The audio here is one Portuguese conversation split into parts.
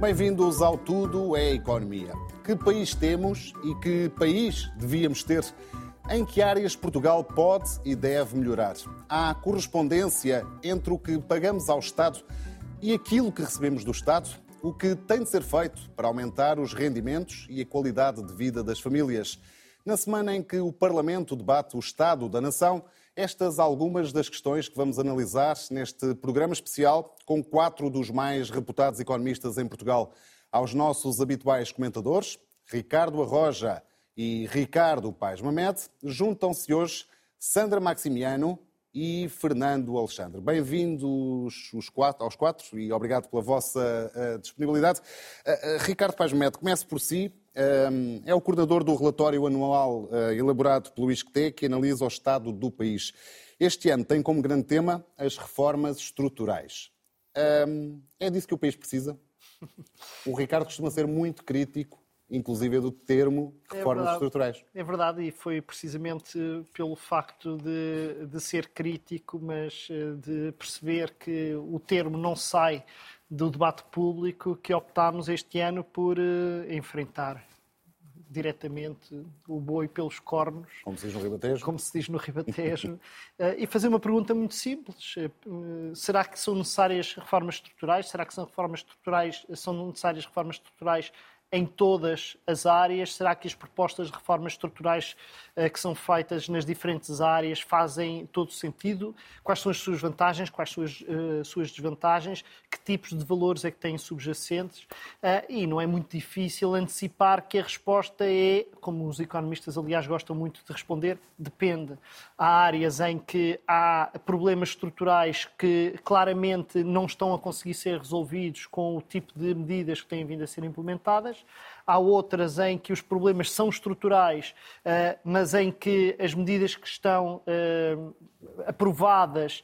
Bem-vindos ao Tudo é Economia. Que país temos e que país devíamos ter? Em que áreas Portugal pode e deve melhorar? Há correspondência entre o que pagamos ao Estado e aquilo que recebemos do Estado? O que tem de ser feito para aumentar os rendimentos e a qualidade de vida das famílias? Na semana em que o Parlamento debate o Estado da Nação, estas algumas das questões que vamos analisar neste programa especial com quatro dos mais reputados economistas em Portugal. Aos nossos habituais comentadores, Ricardo Arroja e Ricardo Paes Mamed, juntam-se hoje Sandra Maximiano e Fernando Alexandre. Bem-vindos quatro, aos quatro e obrigado pela vossa uh, disponibilidade. Uh, uh, Ricardo Paes Mamed, comece por si é o coordenador do relatório anual elaborado pelo ISCTE que analisa o estado do país. Este ano tem como grande tema as reformas estruturais. É disso que o país precisa? O Ricardo costuma ser muito crítico, inclusive do termo é reformas é estruturais. É verdade, e foi precisamente pelo facto de, de ser crítico, mas eh, de perceber que o termo não sai do debate público que optámos este ano por uh, enfrentar diretamente o boi pelos cornos. Como se diz no Ribatejo. Como se diz no Ribatejo. uh, e fazer uma pergunta muito simples. Será que são necessárias reformas estruturais? Será que são reformas estruturais, são necessárias reformas estruturais em todas as áreas? Será que as propostas de reformas estruturais uh, que são feitas nas diferentes áreas fazem todo sentido? Quais são as suas vantagens? Quais são as uh, suas desvantagens? Que tipos de valores é que têm subjacentes? Uh, e não é muito difícil antecipar que a resposta é, como os economistas, aliás, gostam muito de responder, depende. Há áreas em que há problemas estruturais que claramente não estão a conseguir ser resolvidos com o tipo de medidas que têm vindo a ser implementadas Bereich. Há outras em que os problemas são estruturais, eh, mas em que as medidas que estão eh, aprovadas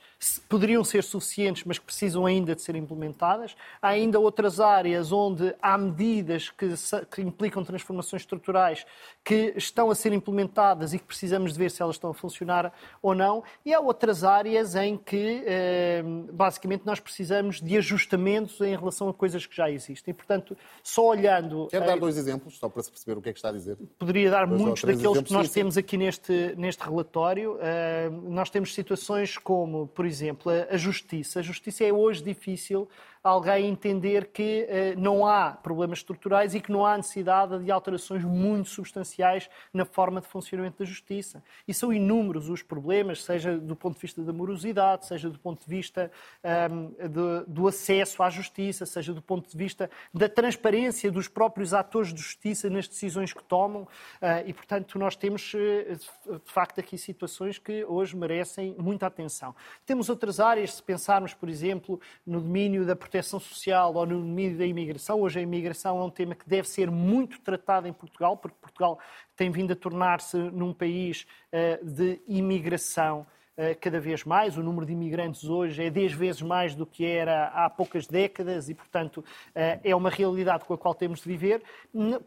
poderiam ser suficientes, mas que precisam ainda de ser implementadas. Há ainda outras áreas onde há medidas que, que implicam transformações estruturais que estão a ser implementadas e que precisamos de ver se elas estão a funcionar ou não. E há outras áreas em que, eh, basicamente, nós precisamos de ajustamentos em relação a coisas que já existem. Portanto, só olhando. Quero dar dois exemplos, só para se perceber o que é que está a dizer. Poderia dar dois muitos daqueles que nós temos aqui neste, neste relatório. Eh, nós temos situações como, por exemplo, a justiça. A justiça é hoje difícil alguém entender que eh, não há problemas estruturais e que não há necessidade de alterações muito substanciais na forma de funcionamento da justiça. E são inúmeros os problemas, seja do ponto de vista da morosidade, seja do ponto de vista um, ehm, de, do acesso à justiça, seja do ponto de vista da transparência dos próprios atores de justiça nas decisões que tomam. Uh, e, portanto, nós temos, eh, de facto, aqui situações que hoje merecem muita atenção. Temos outras áreas, se pensarmos, por exemplo, no domínio da proteção proteção social ou no meio da imigração. Hoje a imigração é um tema que deve ser muito tratado em Portugal, porque Portugal tem vindo a tornar-se num país uh, de imigração uh, cada vez mais. O número de imigrantes hoje é 10 vezes mais do que era há poucas décadas e, portanto, uh, é uma realidade com a qual temos de viver.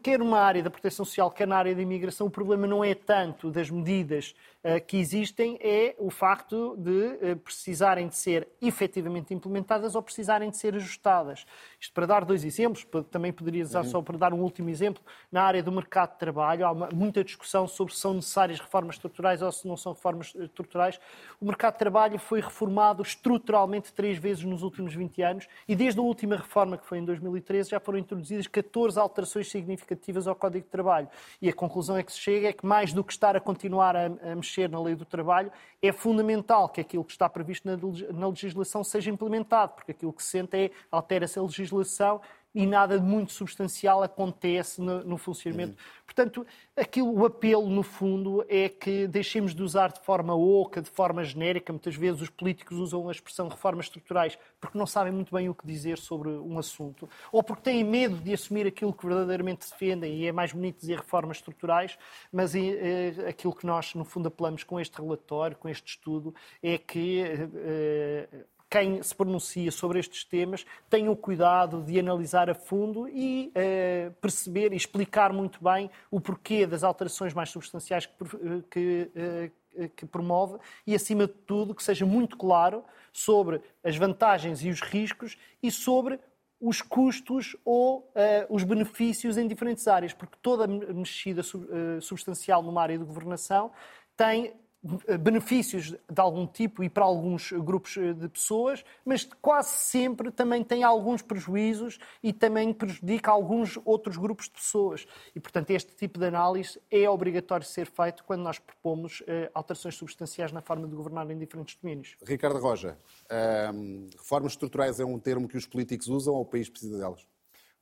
Quer numa área da proteção social, quer na área da imigração, o problema não é tanto das medidas eh, que existem é o facto de eh, precisarem de ser efetivamente implementadas ou precisarem de ser ajustadas. Isto para dar dois exemplos, também poderia usar só para dar um último exemplo, na área do mercado de trabalho, há uma, muita discussão sobre se são necessárias reformas estruturais ou se não são reformas estruturais. O mercado de trabalho foi reformado estruturalmente três vezes nos últimos 20 anos e desde a última reforma, que foi em 2013, já foram introduzidas 14 alterações significativas ao Código de Trabalho. E a conclusão é que se chega é que mais do que estar a continuar a, a mexer mexer na lei do trabalho, é fundamental que aquilo que está previsto na legislação seja implementado, porque aquilo que se sente é altera-se a legislação e nada de muito substancial acontece no, no funcionamento. Uhum. Portanto, aquilo, o apelo, no fundo, é que deixemos de usar de forma oca, de forma genérica. Muitas vezes os políticos usam a expressão reformas estruturais porque não sabem muito bem o que dizer sobre um assunto, ou porque têm medo de assumir aquilo que verdadeiramente defendem, e é mais bonito dizer reformas estruturais, mas é, aquilo que nós, no fundo, apelamos com este relatório, com este estudo, é que. É, quem se pronuncia sobre estes temas tenha o cuidado de analisar a fundo e uh, perceber e explicar muito bem o porquê das alterações mais substanciais que, que, uh, que promove e, acima de tudo, que seja muito claro sobre as vantagens e os riscos e sobre os custos ou uh, os benefícios em diferentes áreas, porque toda mexida sub, uh, substancial numa área de governação tem eh, benefícios de algum tipo e para alguns grupos eh, de pessoas, mas quase sempre também tem alguns prejuízos e também prejudica alguns outros grupos de pessoas. E, portanto, este tipo de análise é obrigatório ser feito quando nós propomos eh, alterações substanciais na forma de governar em diferentes domínios. Ricardo Roja, reformas estruturais é um termo que os políticos usam ou o país precisa delas?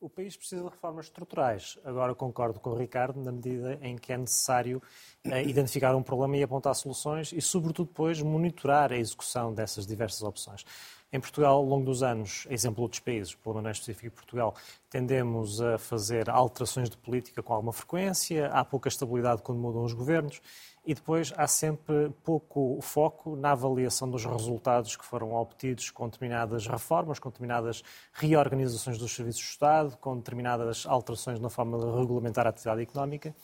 O país precisa de reformas estruturais. Agora concordo com o Ricardo na medida em que é necessário eh, identificar um problema e apontar soluções e, sobretudo, depois monitorar a execução dessas diversas opções. Em Portugal, ao longo dos anos, exemplo de outros países, pelo menos específico Portugal, tendemos a fazer alterações de política com alguma frequência, há pouca estabilidade quando mudam os governos e depois há sempre pouco foco na avaliação dos resultados que foram obtidos com determinadas reformas, com determinadas reorganizações dos serviços do Estado, com determinadas alterações na forma de regulamentar a atividade económica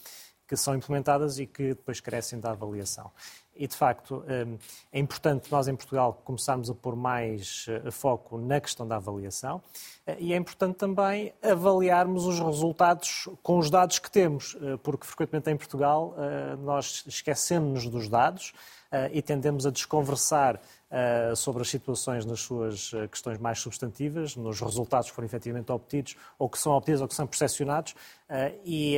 que são implementadas e que depois crescem da avaliação. E, de facto, hum, é importante nós em Portugal começarmos a pôr mais eh, foco na questão da avaliação eh, e é importante também avaliarmos os resultados com os dados que temos, eh, porque frequentemente em Portugal nós esquecemos-nos dos dados e tendemos a desconversar sobre as situações nas suas eh, questões mais substantivas, nos resultados que foram efetivamente obtidos, ou que são obtidos ou que são percepcionados, uh, e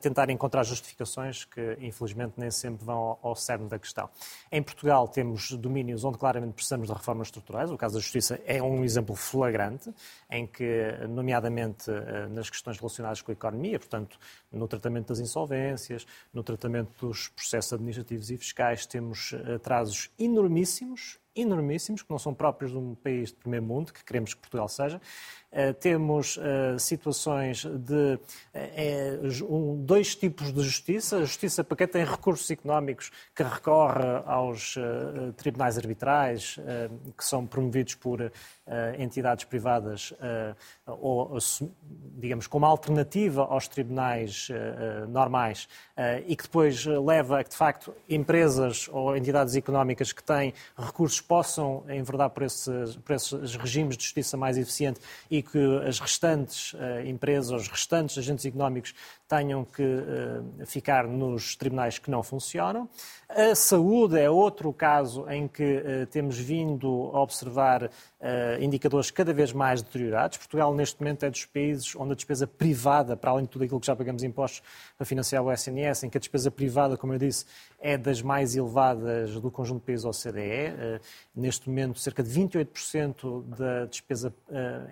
tentar encontrar justificações que, infelizmente, nem sempre vão ao cerne da questão. Em Portugal temos domínios onde claramente precisamos de reformas estruturais. O caso da Justiça é um exemplo flagrante, em que, nomeadamente nas questões relacionadas com a economia, portanto, no tratamento das insolvências, no tratamento dos processos administrativos e fiscais, temos atrasos enormíssimos enormíssimos, que não são próprios de um país de primeiro mundo, que queremos que Portugal seja, temos uh, situações de um, dois tipos de justiça. A justiça para quem tem recursos económicos que recorre aos tribunais arbitrais, que são promovidos por entidades privadas, ou, digamos, como alternativa aos tribunais normais, e que depois leva a que, de facto, empresas ou entidades económicas que têm recursos possam enverdar por esses, por esses regimes de justiça mais eficiente e que as restantes uh, empresas, os restantes agentes económicos tenham que uh, ficar nos tribunais que não funcionam. A saúde é outro caso em que uh, temos vindo a observar indicadores cada vez mais deteriorados. Portugal, neste momento, é dos países onde a despesa privada, para além de tudo aquilo que já pagamos impostos para financiar o SNS, em que a despesa privada, como eu disse, é das mais elevadas do conjunto de países OCDE. Neste momento, cerca de 28% da despesa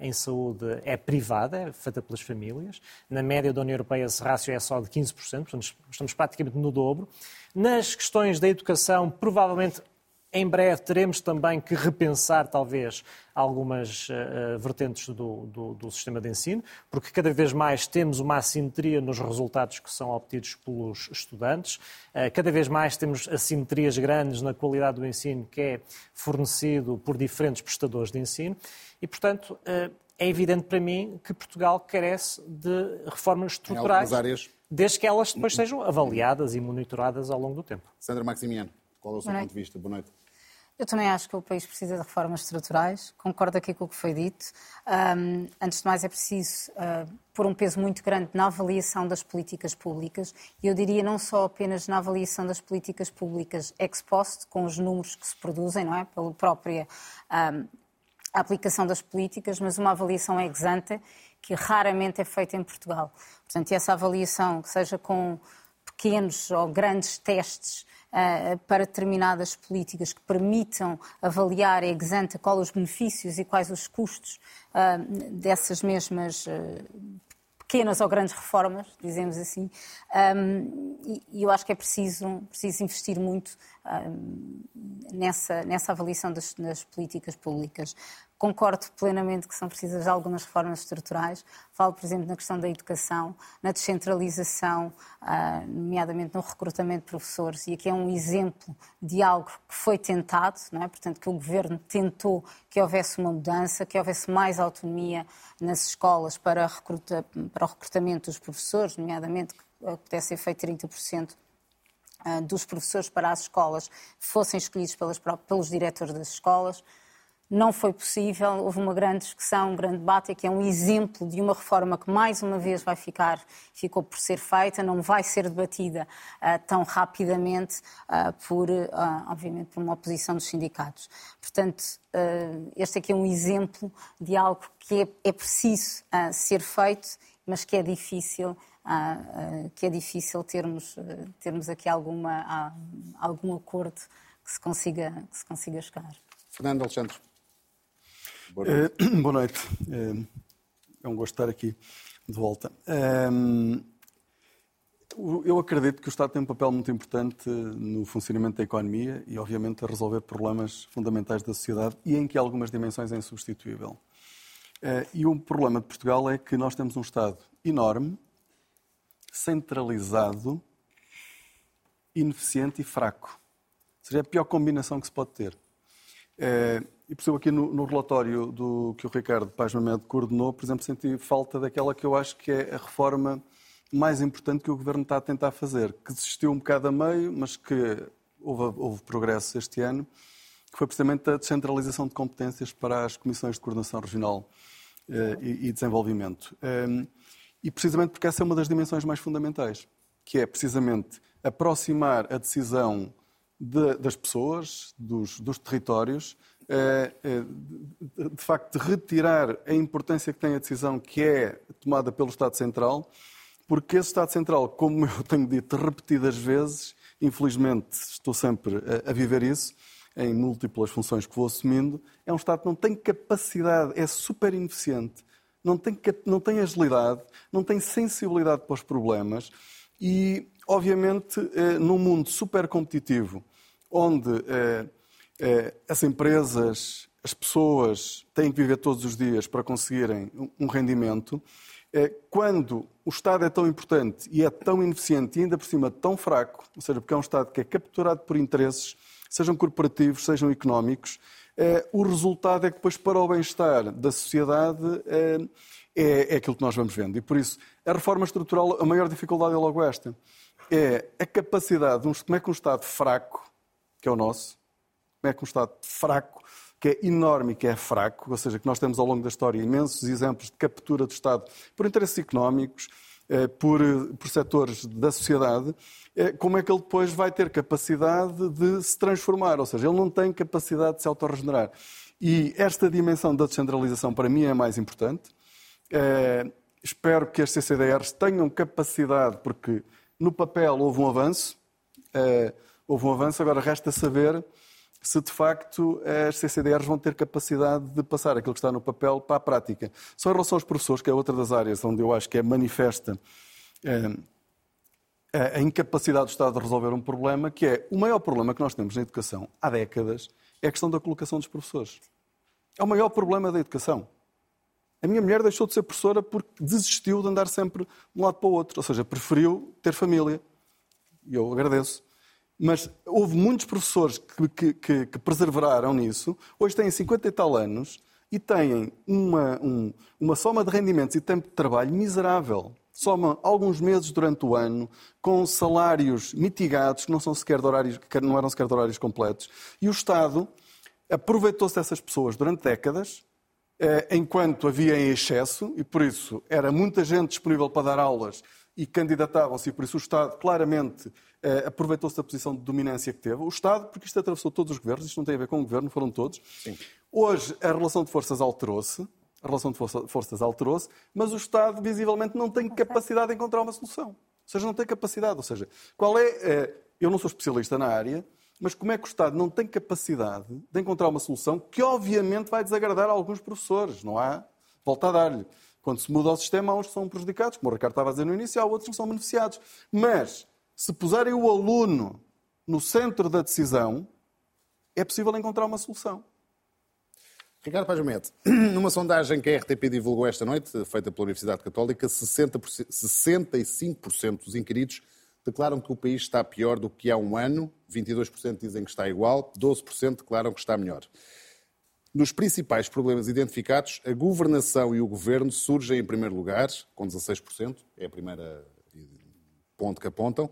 em saúde é privada, é feita pelas famílias. Na média da União Europeia, esse rácio é só de 15%, portanto, estamos praticamente no dobro. Nas questões da educação, provavelmente em breve teremos também que repensar, talvez, algumas uh, vertentes do, do, do, sistema de ensino, porque cada vez mais temos uma assimetria nos resultados que são obtidos pelos estudantes, uh, cada vez mais temos assimetrias grandes na qualidade do ensino que é fornecido por diferentes prestadores de ensino e, portanto, uh, é evidente para mim que Portugal carece de reformas estruturais, áreas... desde que elas depois sejam avaliadas e monitoradas ao longo do tempo. Sandra Maximiano, qual é o seu ponto de vista? Boa noite. Eu também acho que o país precisa de reformas estruturais, concordo aqui com o que foi dito. Um, antes de mais, é preciso uh, pôr um peso muito grande na avaliação das políticas públicas, e eu diria não só apenas na avaliação das políticas públicas ex post, com os números que se produzem, não é? Pela própria um, aplicação das políticas, mas uma avaliação ex ante, que raramente é feita em Portugal. Portanto, essa avaliação, que seja com pequenos ou grandes testes para determinadas políticas que permitam avaliar ex ante quais os benefícios e quais os custos uh, dessas mesmas uh, pequenas ou grandes reformas, dizemos assim, um, e, eu acho que é preciso, preciso investir muito nessa, nessa avaliação das, das políticas públicas. Concordo plenamente que são precisas algumas reformas estruturais. Falo, por exemplo, na questão da educação, na descentralização, ah, nomeadamente no recrutamento de professores. E aqui é um exemplo de algo que foi tentado, não é? portanto, que o governo tentou que houvesse uma mudança, que houvesse mais autonomia nas escolas para, recruta, para o recrutamento dos professores, nomeadamente que pudesse ser feito 30% dos professores para as escolas fossem escolhidos pelas, pelos diretores das escolas. não foi possível. Houve uma grande discussão, um grande debate, que é um exemplo de uma reforma que mais uma vez vai ficar, ficou por ser feita, não vai ser debatida uh, tão rapidamente uh, por, uh, obviamente, por uma oposição dos sindicatos. Portanto, este aqui é um exemplo de algo que é, é preciso ser feito, mas que é difícil que é difícil termos, termos aqui alguma, algum acordo que se consiga, que se consiga chegar. Fernando Alexandre. Boa noite. Uh, boa noite. Uh, é um gosto estar aqui de volta. Uh, eu acredito que o Estado tem um papel muito importante no funcionamento da economia e, obviamente, a resolver problemas fundamentais da sociedade e em que algumas dimensões é insubstituível. E o problema de Portugal é que nós temos um Estado enorme, centralizado, ineficiente e fraco. É a pior combinação que se pode ter. É, e exemplo, aqui no, no, relatório do, que o Ricardo Paz Mamed coordenou, por exemplo, senti falta daquela que eu acho que é a reforma mais importante que o Governo está a tentar fazer, que desistiu um bocado a meio, mas que houve, houve progresso este ano, que foi precisamente a descentralização de competências para as Comissões de Coordenação Regional eh, e, e, Desenvolvimento. Um, e precisamente porque essa é uma das dimensões mais fundamentais, que é precisamente aproximar a decisão de, das pessoas, dos, dos territórios, é, é, de facto, de retirar a importância que tem a decisão que é tomada pelo Estado Central, porque esse Estado Central, como eu tenho dito repetidas vezes, infelizmente estou sempre a, a viver isso, em múltiplas funções que vou assumindo, é um Estado que não tem capacidade, é super ineficiente, não tem, não tem agilidade, não tem sensibilidade para os problemas e, obviamente, eh, num mundo super competitivo, onde eh, eh, as empresas, as pessoas têm que viver todos os dias para conseguirem um rendimento, quando o Estado é tão importante e é tão ineficiente e ainda por cima tão fraco, ou seja, porque é um Estado que é capturado por interesses, sejam corporativos, sejam económicos, o resultado é que depois, para o bem-estar da sociedade, é, é, é, aquilo que nós vamos vendo. E por isso, a reforma estrutural, a maior dificuldade é logo esta. É a capacidade, de como é que um Estado fraco, que é o nosso, como é que um Estado fraco, que é enorme e que é fraco, ou seja, que nós temos ao longo da história imensos exemplos de captura do Estado por interesses económicos, por, por setores da sociedade, é, como é que ele depois vai ter capacidade de se transformar, ou seja, ele não tem capacidade de se autorregenerar. E esta dimensão da descentralização para mim é a mais importante. Espero que as CCDRs tenham capacidade, porque no papel houve um avanço, houve um avanço, agora resta saber se de facto as CCDRs vão ter capacidade de passar aquilo que está no papel para a prática. Só em relação aos professores, que é outra das áreas onde eu acho que é manifesta é, a incapacidade do Estado de resolver um problema, que é o maior problema que nós temos na educação há décadas, é a questão da colocação dos professores. É o maior problema da educação. A minha mulher deixou de ser professora porque desistiu de andar sempre de um lado para o outro, ou seja, preferiu ter família. E eu agradeço. Mas houve muitos professores que, que, que, nisso, hoje têm 50 e tal anos e têm uma, um, uma soma de rendimentos e tempo de trabalho miserável soma alguns meses durante o ano, com salários mitigados, que não, são sequer horários, que não eram sequer de horários completos. E o Estado aproveitou-se dessas pessoas durante décadas, eh, enquanto havia em excesso, e por isso era muita gente disponível para dar aulas e candidatavam-se, e por isso o Estado claramente eh, aproveitou-se da posição de dominância que teve. O Estado, porque isto atravessou todos os governos, isto não tem a ver com o governo, foram todos. Sim. Hoje a relação de forças alterou-se a relação de forças alterou-se, mas o Estado visivelmente não tem capacidade de encontrar uma solução. Ou seja, não tem capacidade. Ou seja, qual é. Eh, eu não sou especialista na área, mas como é que o Estado não tem capacidade de encontrar uma solução que, obviamente, vai desagradar a alguns professores? Não há volta a dar-lhe. Quando se muda o sistema, há uns que são prejudicados, como o Ricardo estava a dizer no início, há outros que são beneficiados. Mas, se puserem o aluno no centro da decisão, é possível encontrar uma solução. Ricardo Paz numa sondagem que a RTP divulgou esta noite, feita pela Universidade Católica, 60%, 65% dos inquiridos declaram que o país está pior do que há um ano, 22% dizem que está igual, 12% declaram que está melhor. Nos principais problemas identificados, a governação e o governo surgem em primeiro lugar, com 16%, é a primeira ponto que apontam.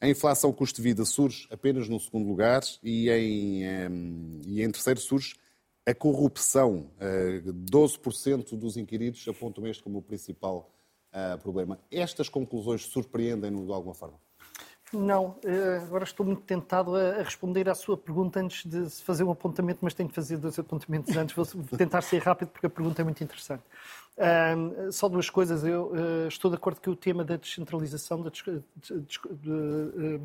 A inflação custo de vida surge apenas no segundo lugar e em, e em terceiro surge A corrupção, 12% dos inquiridos apontam este como o principal problema. Estas conclusões surpreendem-no de alguma forma? Não, eh, agora estou muito tentado a responder à sua pergunta antes de fazer um apontamento, mas tenho que fazer dois apontamentos antes. Vou tentar ser rápido porque a pergunta é muito interessante. Só duas coisas. Eu uh, estou de acordo que o tema da descentralização, da, de,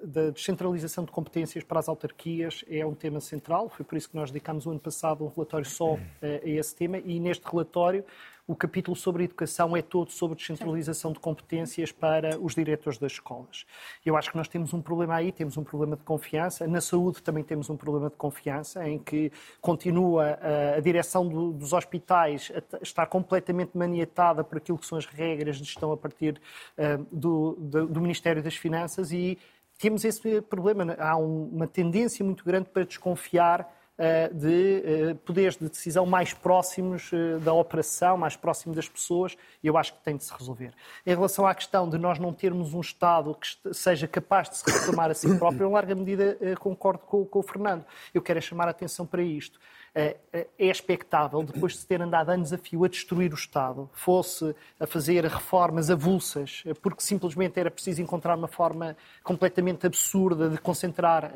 da, descentralização de competências para as autarquias é um tema central. Foi por isso que nós dedicámos o ano passado um relatório só uh, a esse tema e neste relatório o capítulo sobre educação é todo sobre descentralização de competências para os diretores das escolas. Eu acho que nós temos um problema aí, temos um problema de confiança. Na saúde também temos um problema de confiança, em que continua a, a direção do, dos hospitais a estar completamente maniatada por aquilo que são as regras de gestão a partir uh, do, do, do Ministério das Finanças e temos esse problema. Há um, uma tendência muito grande para desconfiar eh, de eh, poderes de decisão mais próximos eh, da operação, mais próximo das pessoas, e eu acho que tem de se resolver. Em relação à questão de nós não termos um Estado que seja capaz de se reformar a si próprio, em larga medida concordo com, com o Fernando. Eu quero é chamar a atenção para isto. É, é, é expectável, depois de se ter andado anos a fio a destruir o Estado, fosse a fazer reformas avulsas, porque simplesmente era preciso encontrar uma forma completamente absurda de concentrar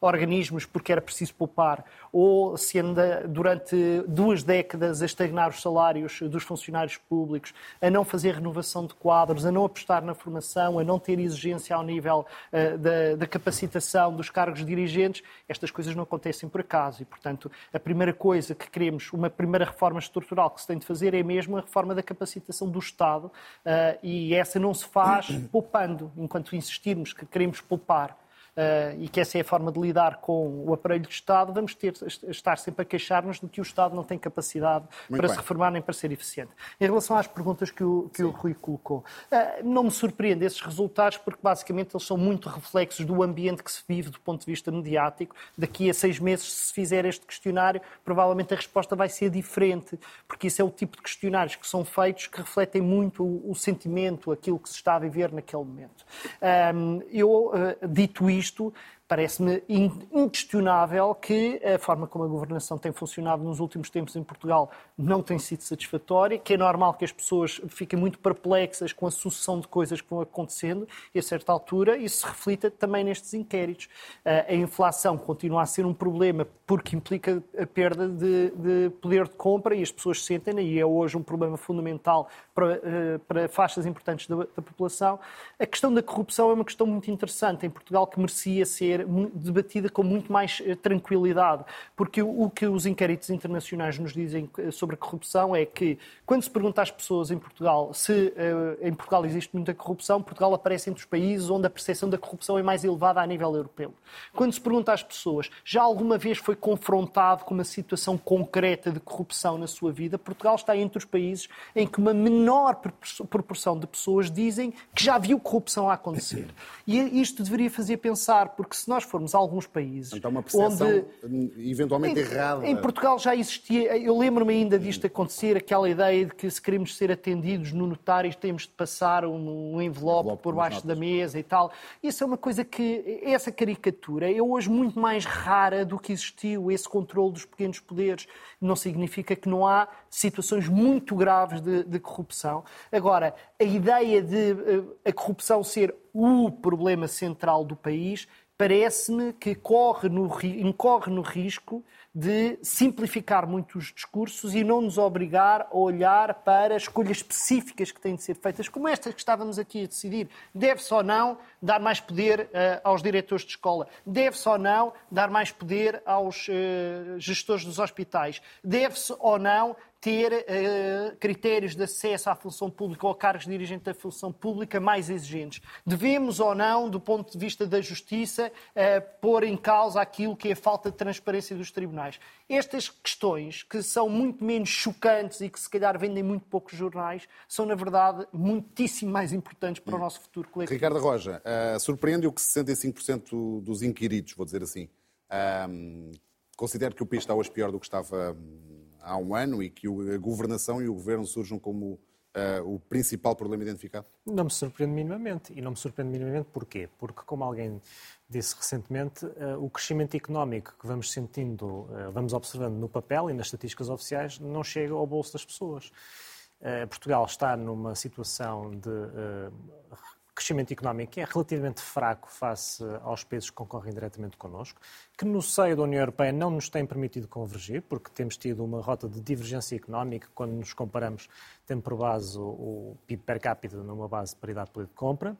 organismos porque era preciso poupar, ou se anda durante duas décadas a estagnar os salários dos funcionários públicos, a não fazer renovação de quadros, a não apostar na formação, a não ter exigência ao nível uh, da, da capacitação dos cargos dirigentes, estas coisas não acontecem por acaso. E, portanto, a primeira coisa que queremos, uma primeira reforma estrutural que se tem de fazer é mesmo a reforma da capacitação do Estado uh, e essa não se faz poupando, enquanto insistirmos que queremos poupar uh, e que essa é a forma de lidar com o aparelho de Estado, vamos ter, estar sempre a queixar-nos de que o Estado não tem capacidade Muito para bem. se reformar nem para ser eficiente. Em relação às perguntas que o, que o Rui colocou, uh, não me surpreende esses resultados porque basicamente eles são muito reflexos do ambiente que se vive do ponto de vista mediático. Daqui a seis meses, se fizer este questionário, provavelmente a resposta vai ser diferente, porque isso é o tipo de questionários que são feitos que refletem muito o, o sentimento, aquilo que se está a viver naquele momento. Um, eu, dito isto, isto Parece-me inquestionável que a forma como a governação tem funcionado nos últimos tempos em Portugal não tem sido satisfatória, que é normal que as pessoas fiquem muito perplexas com a sucessão de coisas que vão acontecendo e, a certa altura, isso se reflita também nestes inquéritos. A inflação continua a ser um problema porque implica a perda de, de poder de compra e as pessoas sentem, e é hoje um problema fundamental para, eh, para faixas importantes da, da população. A questão da corrupção é uma questão muito interessante em Portugal que merecia ser ser debatida com muito mais eh, tranquilidade, porque o que os inquéritos internacionais nos dizem eh, sobre a corrupção é que, quando se pergunta às pessoas em Portugal se uh, em Portugal existe muita corrupção, Portugal aparece entre os países onde a percepção da corrupção é mais elevada a nível europeu. Quando se pergunta às pessoas, já alguma vez foi confrontado com uma situação concreta de corrupção na sua vida, Portugal está entre os países em que uma menor proporção de pessoas dizem que já viu corrupção a acontecer. E isto deveria fazer pensar, porque se nós formos a alguns países. Então, uma percepção onde, eventualmente em, errada. Em Portugal já existia, eu lembro-me ainda disto acontecer, aquela ideia de que se queremos ser atendidos no notário temos de passar um, um envelope, envelope por baixo da mesa e tal. Isso é uma coisa que, essa caricatura é hoje muito mais rara do que existiu, esse controle dos pequenos poderes. Não significa que não há situações muito graves de, de corrupção. Agora, a ideia de eh, a corrupção ser o problema central do país parece-me que corre no, incorre no risco de simplificar muito os discursos e não nos obrigar a olhar para escolhas específicas que têm de ser feitas, como estas que estávamos aqui a decidir. Deve-se ou não dar mais poder uh, aos diretores de escola? Deve-se ou não dar mais poder aos uh, gestores dos hospitais? Deve-se ou não ter uh, critérios de acesso à função pública ou cargos de dirigente da função pública mais exigentes. Devemos ou não, do ponto de vista da justiça, uh, pôr em causa aquilo que é a falta de transparência dos tribunais. Estas questões, que são muito menos chocantes e que se calhar vendem muito poucos jornais, são, na verdade, muitíssimo mais importantes para o nosso futuro coletivo. Ricardo Roja, uh, surpreende o que 65% dos inquiridos, vou dizer assim, considero que o país está hoje pior do que estava há um ano e que a governação e o governo surjam como uh, o principal problema identificado? Não me surpreende minimamente. E não me surpreende minimamente porquê? Porque, como alguém disse recentemente, uh, o crescimento económico que vamos sentindo, uh, vamos observando no papel e nas estatísticas oficiais, não chega ao bolso das pessoas. Portugal está numa situação de crescimento económico é relativamente fraco face aos países que concorrem diretamente connosco, que no seio da União Europeia não nos tem permitido convergir, porque temos tido uma rota de divergência económica quando nos comparamos, tendo por base o PIB per capita numa base de paridade de compra.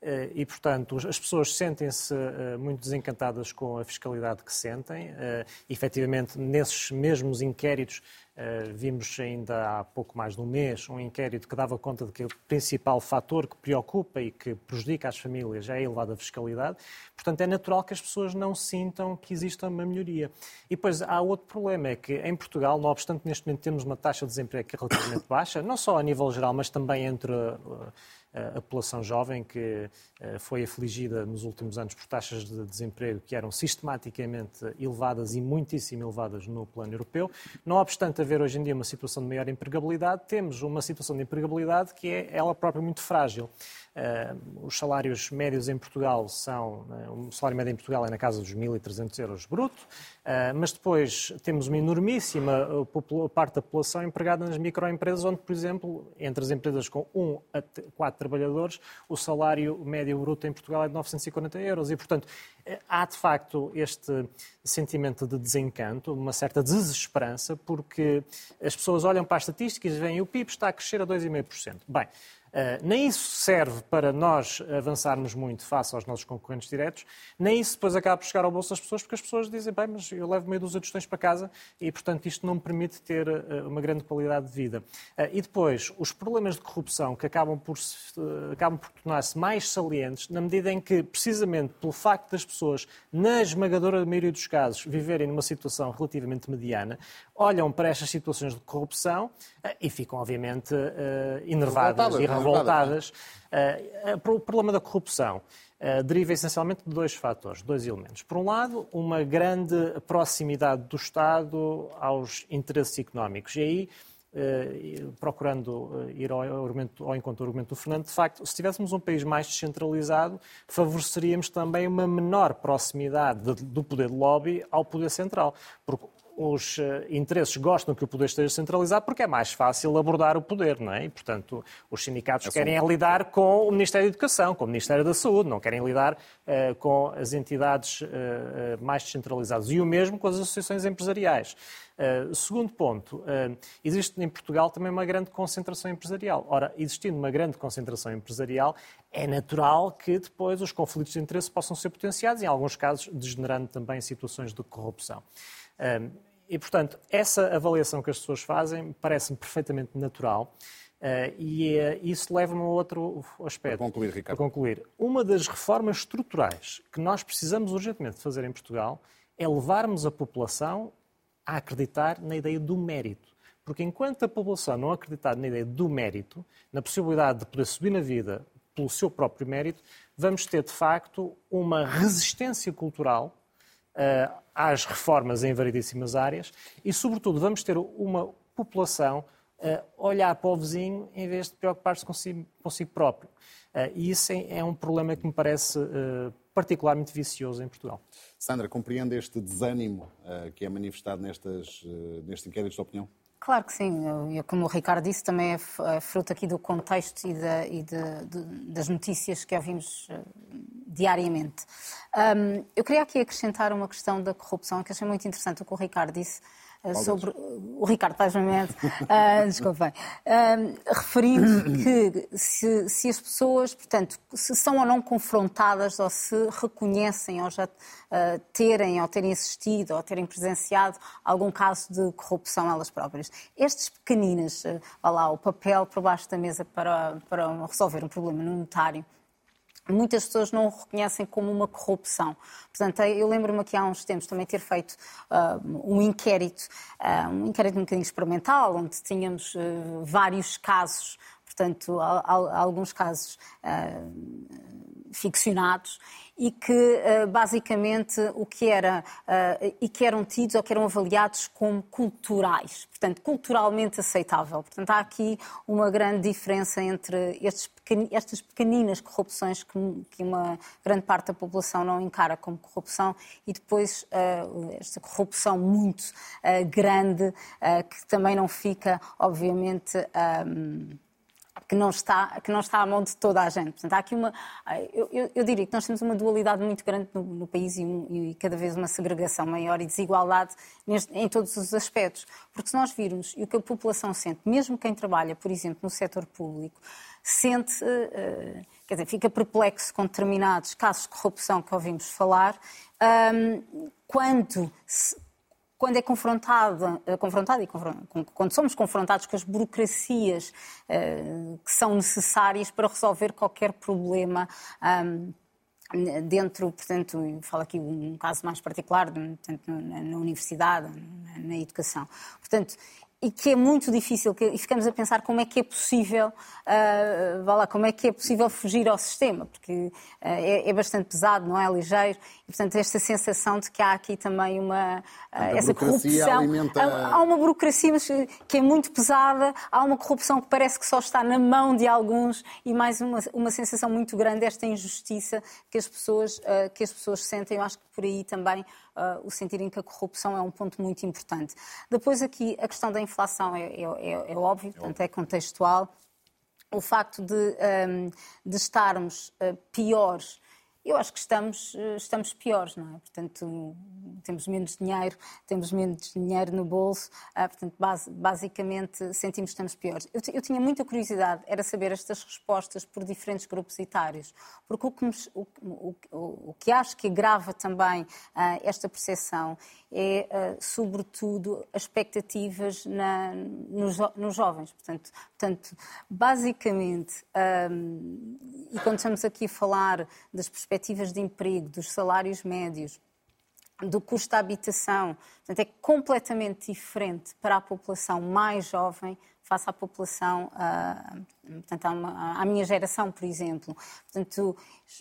Eh, e, portanto, as pessoas sentem-se eh, muito desencantadas com a fiscalidade que sentem. Eh, efetivamente, nesses mesmos inquéritos, vimos ainda há pouco mais de um mês um inquérito que dava conta de que o principal fator que preocupa e que prejudica as famílias é a elevada fiscalidade. Portanto, é natural que as pessoas não sintam que exista uma melhoria. E depois há outro problema, é que em Portugal, não obstante neste momento temos uma taxa de desemprego que é relativamente baixa, não só a nível geral, mas também entre a população jovem que eh, foi afligida nos últimos anos por taxas de desemprego que eram sistematicamente elevadas e muitíssimo elevadas no plano europeu. Não obstante haver hoje em dia uma situação de maior empregabilidade, temos uma situação de empregabilidade que é ela própria muito frágil. Uh, os salários médios em Portugal são, uh, o salário médio em Portugal é na casa dos 1.300 euros bruto, uh, mas depois temos uma enormíssima parte da população empregada nas microempresas, onde, por exemplo, entre as empresas com 1 a 4 trabalhadores, o salário médio bruto em Portugal é de 940 euros. E, portanto, há de facto este sentimento de desencanto, uma certa desesperança, porque as pessoas olham para as estatísticas e veem o PIB está a crescer a 2,5%. Bem, nem isso serve para nós avançarmos muito face aos nossos concorrentes diretos, nem isso depois acaba por chegar ao bolso das pessoas, porque as pessoas dizem, bem, mas eu levo meio dúzia de questões para casa e, portanto, isto não me permite ter uh, uma grande qualidade de vida. Uh, e depois, os problemas de corrupção que acabam por, acabam por tornar-se mais salientes, na medida em que, precisamente pelo facto das pessoas, na esmagadora maioria dos casos, viverem numa situação relativamente mediana, olham para estas situações de corrupção e ficam, obviamente, enervadas e revoltadas. Uh, o problema da corrupção deriva essencialmente de dois fatores, dois elementos. Por um lado, uma grande proximidade do Estado aos interesses económicos. E aí, procurando ir ao, argumento, ao encontro do argumento do Fernando, de facto, se tivéssemos um país mais descentralizado, favoreceríamos também uma menor proximidade de, do poder de lobby ao poder central. Porque os eh, interesses gostam que o poder esteja centralizado porque é mais fácil abordar o poder, não é? E, portanto, os sindicatos é querem lidar com o Ministério da Educação, com o Ministério da Saúde, não querem lidar uh, com as entidades uh, mais descentralizadas. E o mesmo com as associações empresariais. Uh, segundo ponto, existe em Portugal também uma grande concentração empresarial. Ora, existindo uma grande concentração empresarial, é natural que depois os conflitos de interesse possam ser potenciados, em alguns casos degenerando também situações de corrupção. E, portanto, essa avaliação que as pessoas fazem parece-me perfeitamente natural. Uh, e uh, isso leva-me a outro aspecto. Para concluir, Ricardo. Para concluir. Uma das reformas estruturais que nós precisamos urgentemente fazer em Portugal é levarmos a população a acreditar na ideia do mérito. Porque enquanto a população não acreditar na ideia do mérito, na possibilidade de poder subir na vida pelo seu próprio mérito, vamos ter, de facto, uma resistência cultural às reformas em variedíssimas áreas e, sobretudo, vamos ter uma população uh, olhar para o vizinho em vez de preocupar-se consigo, consigo próprio. Uh, e isso é, é, um problema que me parece uh, particularmente vicioso em Portugal. Sandra, compreende este desânimo que é manifestado nestas, nestes inquéritos de opinião? Claro que sim. Eu, como o Ricardo disse, também é, é fruto aqui do contexto e, de, e de, de, das notícias que ouvimos diariamente. Um, eu queria aqui acrescentar uma questão da corrupção, que achei muito interessante o que o Ricardo disse eh, sobre o Ricardo Paz Mamede, uh, desculpem, uh, referindo que se, se, as pessoas, portanto, se são ou não confrontadas ou se reconhecem ou já uh, terem ou terem assistido ou terem presenciado algum caso de corrupção elas próprias. Estas pequeninas, uh, lá, o papel por baixo da mesa para, para resolver um problema no notário, muitas pessoas não o reconhecem como uma corrupção. Portanto, eu lembro-me aqui há uns tempos também ter feito uh, um inquérito, uh, um inquérito um bocadinho experimental, onde tínhamos uh, vários casos, portanto, alguns casos ficcionados, e que basicamente o que era e que eram tidos ou que eram avaliados como culturais, portanto culturalmente aceitável. Portanto há aqui uma grande diferença entre estes estas pequeninas corrupções que, que, uma grande parte da população não encara como corrupção e depois uh, esta corrupção muito grande que também não fica, obviamente. Que não está que não está à mão de toda a gente. Portanto, há aqui uma, eu, eu, eu diria que nós temos uma dualidade muito grande no, no país e, um, e, cada vez uma segregação maior e desigualdade neste, em todos os aspectos. Porque se nós virmos e o que a população sente, mesmo quem trabalha, por exemplo, no setor público, sente, uh, quer dizer, fica perplexo com determinados casos de corrupção que ouvimos falar, um, quando se, quando é confrontado, eh, confrontado e quando somos confrontados com as burocracias uh, que são necessárias para resolver qualquer problema. Dentro, portanto, falo aqui um caso mais particular, portanto, na, universidade, na, educação. Portanto, e que é muito difícil, e ficamos a pensar como é que é possível, uh, vá lá, como é que é possível fugir ao sistema, porque uh, é, é, bastante pesado, não é ligeiro, portanto esta sensação de que há aqui também uma, uh, essa corrupção, há, uma burocracia que é muito pesada, há uma corrupção que parece que só está na mão de alguns e mais uma, uma sensação muito grande desta injustiça que as pessoas, que as pessoas sentem, eu acho que por aí também uh, o sentirem que a corrupção é um ponto muito importante. Depois aqui a questão da inflação é, é, é, é óbvio, portanto é contextual. O facto de, um, de estarmos uh, piores eu acho que estamos, eh, estamos piores, não é? Portanto, temos menos dinheiro, temos menos dinheiro no bolso, ah, portanto, basicamente sentimos que estamos piores. Eu, eu, tinha muita curiosidade, era saber estas respostas por diferentes grupos etários, porque o que, me, o, o, o, que acho que agrava também ah, esta percepção é, ah, sobretudo, as expectativas na, nos, nos, jovens. Portanto, portanto basicamente, e quando estamos aqui a falar das perspectivas perspectivas de emprego, dos salários médios, do custo da habitação. Portanto, é completamente diferente para a população mais jovem face à população, uh, portanto, à, uma, à, minha geração, por exemplo. Portanto,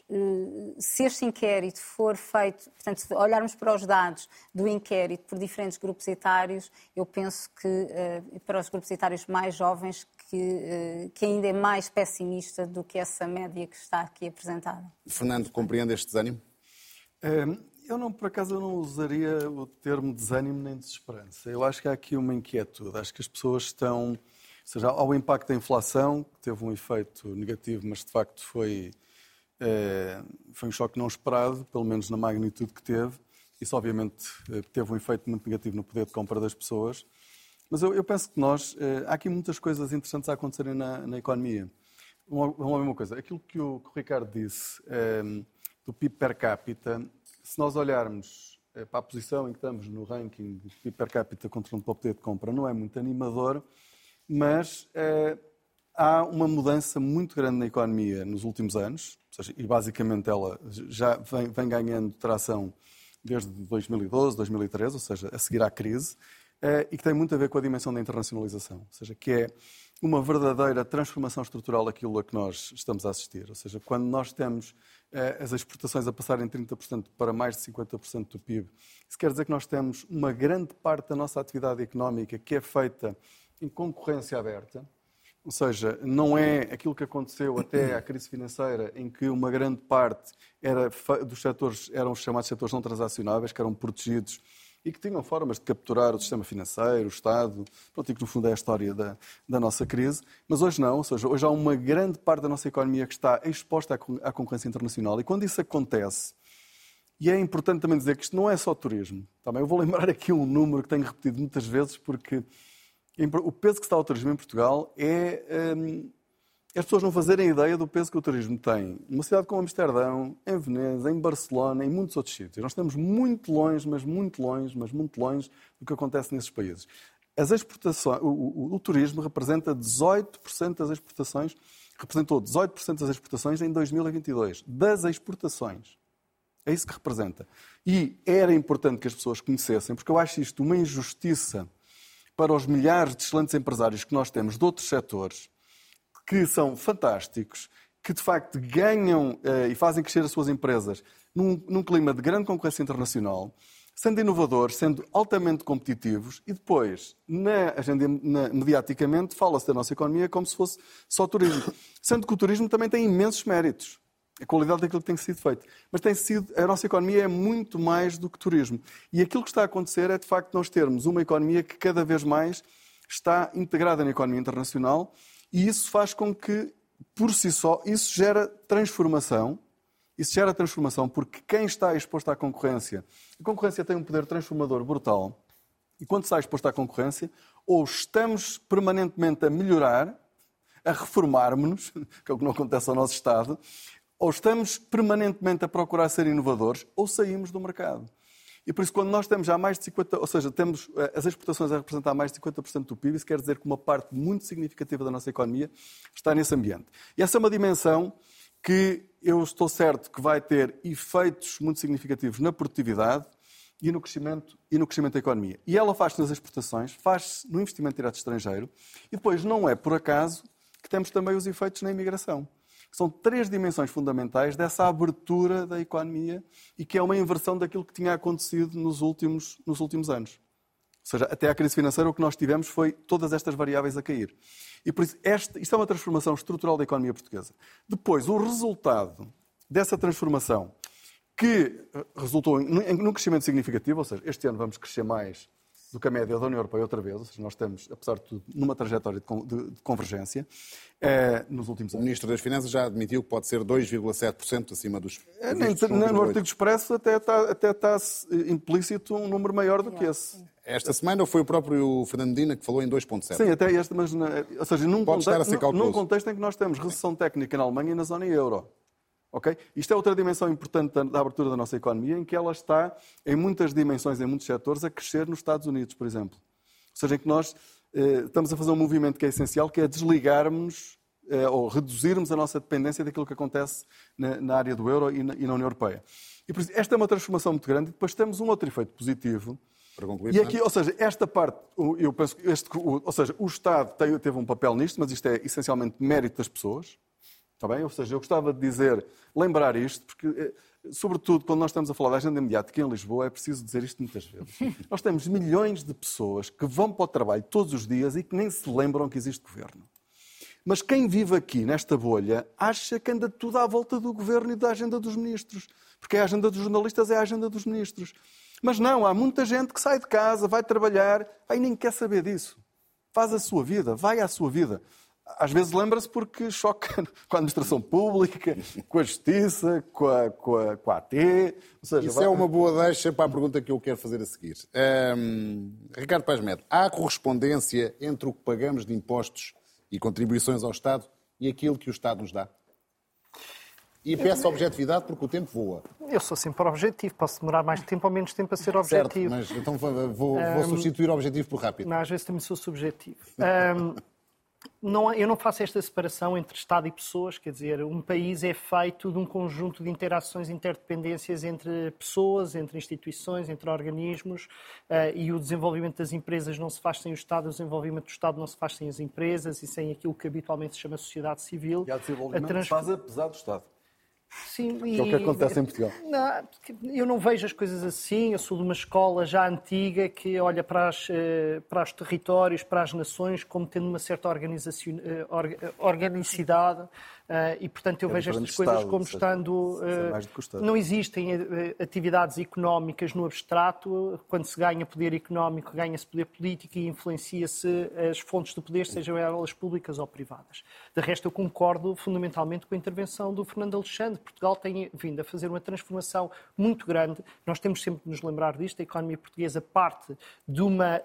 uh, se este inquérito for feito, portanto, se olharmos para os dados do inquérito por diferentes grupos etários, eu penso que uh, para os grupos etários mais jovens, que, que ainda é mais pessimista do que essa média que está aqui apresentada. Fernando, compreende este desânimo? Eu não, por acaso, eu não usaria o termo desânimo nem desesperança. Eu acho que há aqui uma inquietude. Acho que as pessoas estão, ou seja, ao impacto da inflação, que teve um efeito negativo, mas de facto foi, é, foi um choque não esperado, pelo menos na magnitude que teve. Isso, obviamente, eh, teve um efeito muito negativo no poder de compra das pessoas. Mas eu, eu penso que nós, é, há aqui muitas coisas interessantes a acontecerem na, na economia. Uma, uma, coisa, aquilo que o, que o Ricardo disse é, do PIB per capita, se nós olharmos eh, para a posição em que estamos no ranking de PIB per capita contra um poder de compra, não é muito animador, mas é, há uma mudança muito grande na economia nos últimos anos, seja, e basicamente ela já vem, vem, ganhando tração desde 2012, 2013, ou seja, a seguir à crise, e que tem muito a ver com a dimensão da internacionalização, ou seja, que é uma verdadeira transformação estrutural aquilo a que nós estamos a assistir. Ou seja, quando nós temos eh, as exportações a passarem 30% para mais de 50% do PIB, isso quer dizer que nós temos uma grande parte da nossa atividade económica que é feita em concorrência aberta. Ou seja, não é aquilo que aconteceu até à crise financeira, em que uma grande parte era, dos setores eram os chamados setores não transacionáveis, que eram protegidos e que tinham formas de capturar o sistema financeiro, o Estado, pronto, e que no fundo é a história da, da nossa crise. Mas hoje não, ou seja, hoje há uma grande parte da nossa economia que está exposta à, à concorrência internacional e quando isso acontece, e é importante também dizer que isto não é só turismo. Também eu vou lembrar aqui um número que tenho repetido muitas vezes, porque o peso que está ao turismo em Portugal é hum, as pessoas não fazerem ideia do peso que o turismo tem. Uma cidade como Amsterdão, em Veneza, em Barcelona, em muitos outros sítios. Nós estamos muito longe, mas muito longe, mas muito longe do que acontece nesses países. As exportações, o, o, o turismo representa 18% das exportações, representou 18% das exportações em 2022. Das exportações. É isso que representa. E era importante que as pessoas conhecessem, porque eu acho isto uma injustiça para os milhares de excelentes empresários que nós temos de outros setores que são fantásticos, que de facto ganham e fazem crescer as suas empresas num, num clima de grande concorrência internacional, sendo inovadores, sendo altamente competitivos e depois, na agenda na, mediaticamente, fala-se da nossa economia como se fosse só turismo. Sendo que o turismo também tem imensos méritos. A qualidade daquilo que tem sido feito. Mas tem sido, a nossa economia é muito mais do que turismo. E aquilo que está a acontecer é, de facto, nós termos uma economia que cada vez mais está integrada na economia internacional e isso faz com que, por si só, isso gera transformação isso gera transformação porque quem está exposto à concorrência, a concorrência tem um poder transformador brutal. E quando está exposto à concorrência, ou estamos permanentemente a melhorar, a reformarmos-nos, que é o que não acontece ao nosso Estado, ou estamos permanentemente a procurar ser inovadores, ou saímos do mercado. E por isso, quando nós temos já mais de 50%, ou seja, temos eh, as exportações a representar mais de 50% do PIB, isso quer dizer que uma parte muito significativa da nossa economia está nesse ambiente. E essa é uma dimensão que eu estou certo que vai ter efeitos muito significativos na produtividade e no crescimento, e no crescimento da economia. E ela faz-se nas exportações, faz-se no investimento direto estrangeiro e depois não é por acaso que temos também os efeitos na imigração. São três dimensões fundamentais dessa abertura da economia e que é uma inversão daquilo que tinha acontecido nos últimos, nos últimos anos. Ou seja, até à crise financeira o que nós tivemos foi todas estas variáveis a cair. E por isso, este, isto é uma transformação estrutural da economia portuguesa. Depois, o resultado dessa transformação, que eh, resultou num crescimento significativo, ou seja, este ano vamos crescer mais do que a média da União Europeia outra vez, ou seja, nós estamos, apesar de tudo, numa trajetória de, convergência é, nos últimos anos. O Ministro das Finanças já admitiu que pode ser 2,7% acima dos. É, nem, no artigo expresso até está, até está implícito um número maior do que esse. Esta semana foi o próprio Fernando Medina que falou em 2,7%. Sim, até esta, mas ou seja, num, Pode contexto, num contexto em que nós temos recessão técnica na Alemanha e na zona euro. Okay? Isto é outra dimensão importante da, da, abertura da nossa economia, em que ela está, em muitas dimensões, em muitos setores, a crescer nos Estados Unidos, por exemplo. Ou seja, em que nós eh, estamos a fazer um movimento que é essencial, que é desligarmos eh, ou reduzirmos a nossa dependência daquilo que acontece na, na área do euro e na, e na, União Europeia. E por isso, esta é uma transformação muito grande. E depois temos um outro efeito positivo. Para concluir, e aqui, ou seja, esta parte, eu penso que este, ou seja, o Estado teve um papel nisto, mas isto é essencialmente mérito das pessoas. Está bem? Ou seja, eu gostava de dizer, lembrar isto, porque, eh, sobretudo, quando nós estamos a falar da agenda mediática em Lisboa, é preciso dizer isto muitas vezes. nós temos milhões de pessoas que vão para o trabalho todos os dias e que nem se lembram que existe governo. Mas quem vive aqui, nesta bolha, acha que anda tudo à volta do governo e da agenda dos ministros. Porque a agenda dos jornalistas é a agenda dos ministros. Mas não, há muita gente que sai de casa, vai trabalhar, aí nem quer saber disso. Faz a sua vida, vai à sua vida às vezes lembra-se porque choca com a administração pública, com a justiça, com a, com a, com a AT. Seja, Isso vai... é uma boa deixa para a pergunta que eu quero fazer a seguir. Um, Ricardo Paz Medo, há correspondência entre o que pagamos de impostos e contribuições ao Estado e aquilo que o Estado nos dá? E peço objetividade porque o tempo voa. Eu sou sempre objetivo. Posso demorar mais tempo ou menos tempo a ser objetivo. Certo, mas então vou, vou, vou substituir o objetivo por rápido. Não, às vezes também sou subjetivo. Um, não, eu não faço esta separação entre Estado e pessoas, quer dizer, um país é feito de um conjunto de interações, interdependências entre pessoas, entre instituições, entre organismos, uh, e o desenvolvimento das empresas não se faz sem o Estado, o desenvolvimento do Estado não se faz sem as empresas e sem aquilo que habitualmente se chama sociedade civil. E há desenvolvimento trans... se faz apesar do Estado. Sim, e... É o que acontece em Portugal. Não, eu não vejo as coisas assim. Eu sou de uma escola já antiga que olha para, as, eh, para os territórios, para as nações, como tendo uma certa organização, eh, organicidade Uh, e, portanto, eu é vejo estas coisas Estado, como estando. Uh, não existem uh, atividades económicas no abstrato. Quando se ganha poder económico, ganha-se poder político e influencia-se as fontes do poder, sejam elas públicas ou privadas. De resto, eu concordo fundamentalmente com a intervenção do Fernando Alexandre. Portugal tem vindo a fazer uma transformação muito grande. Nós temos sempre de nos lembrar disto. A economia portuguesa parte de, uma,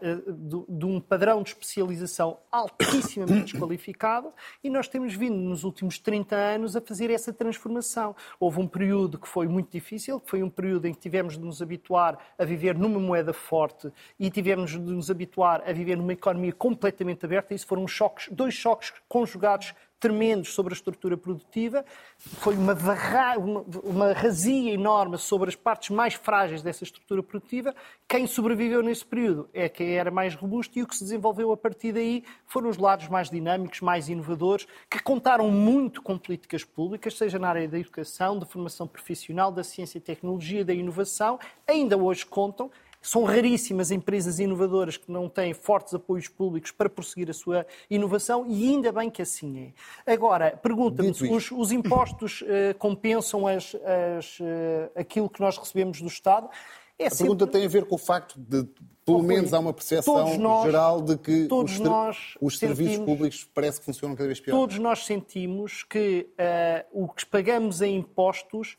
de um padrão de especialização altíssimamente desqualificado e nós temos vindo nos últimos 30 30 anos a fazer essa transformação. Houve um período que foi muito difícil, que foi um período em que tivemos de nos habituar a viver numa moeda forte e tivemos de nos habituar a viver numa economia completamente aberta. Isso foram choques, dois choques conjugados tremendos sobre a estrutura produtiva, foi uma, varra, uma, uma razia enorme sobre as partes mais frágeis dessa estrutura produtiva. Quem sobreviveu nesse período é quem era mais robusto e o que se desenvolveu a partir daí foram os lados mais dinâmicos, mais inovadores, que contaram muito com políticas públicas, seja na área da educação, da formação profissional, da ciência e tecnologia, da inovação, ainda hoje contam são raríssimas empresas inovadoras que não têm fortes apoios públicos para prosseguir a sua inovação e ainda bem que assim é. Agora, pergunta-me, os, os, impostos uh, compensam as, as, uh, aquilo que nós recebemos do Estado? É a sempre... pergunta tem a ver com o facto de, pelo oh, menos, há uma percepção nós, geral de que os, os serviços públicos parece que funcionam cada vez pior. Todos nós sentimos que uh, o que pagamos em impostos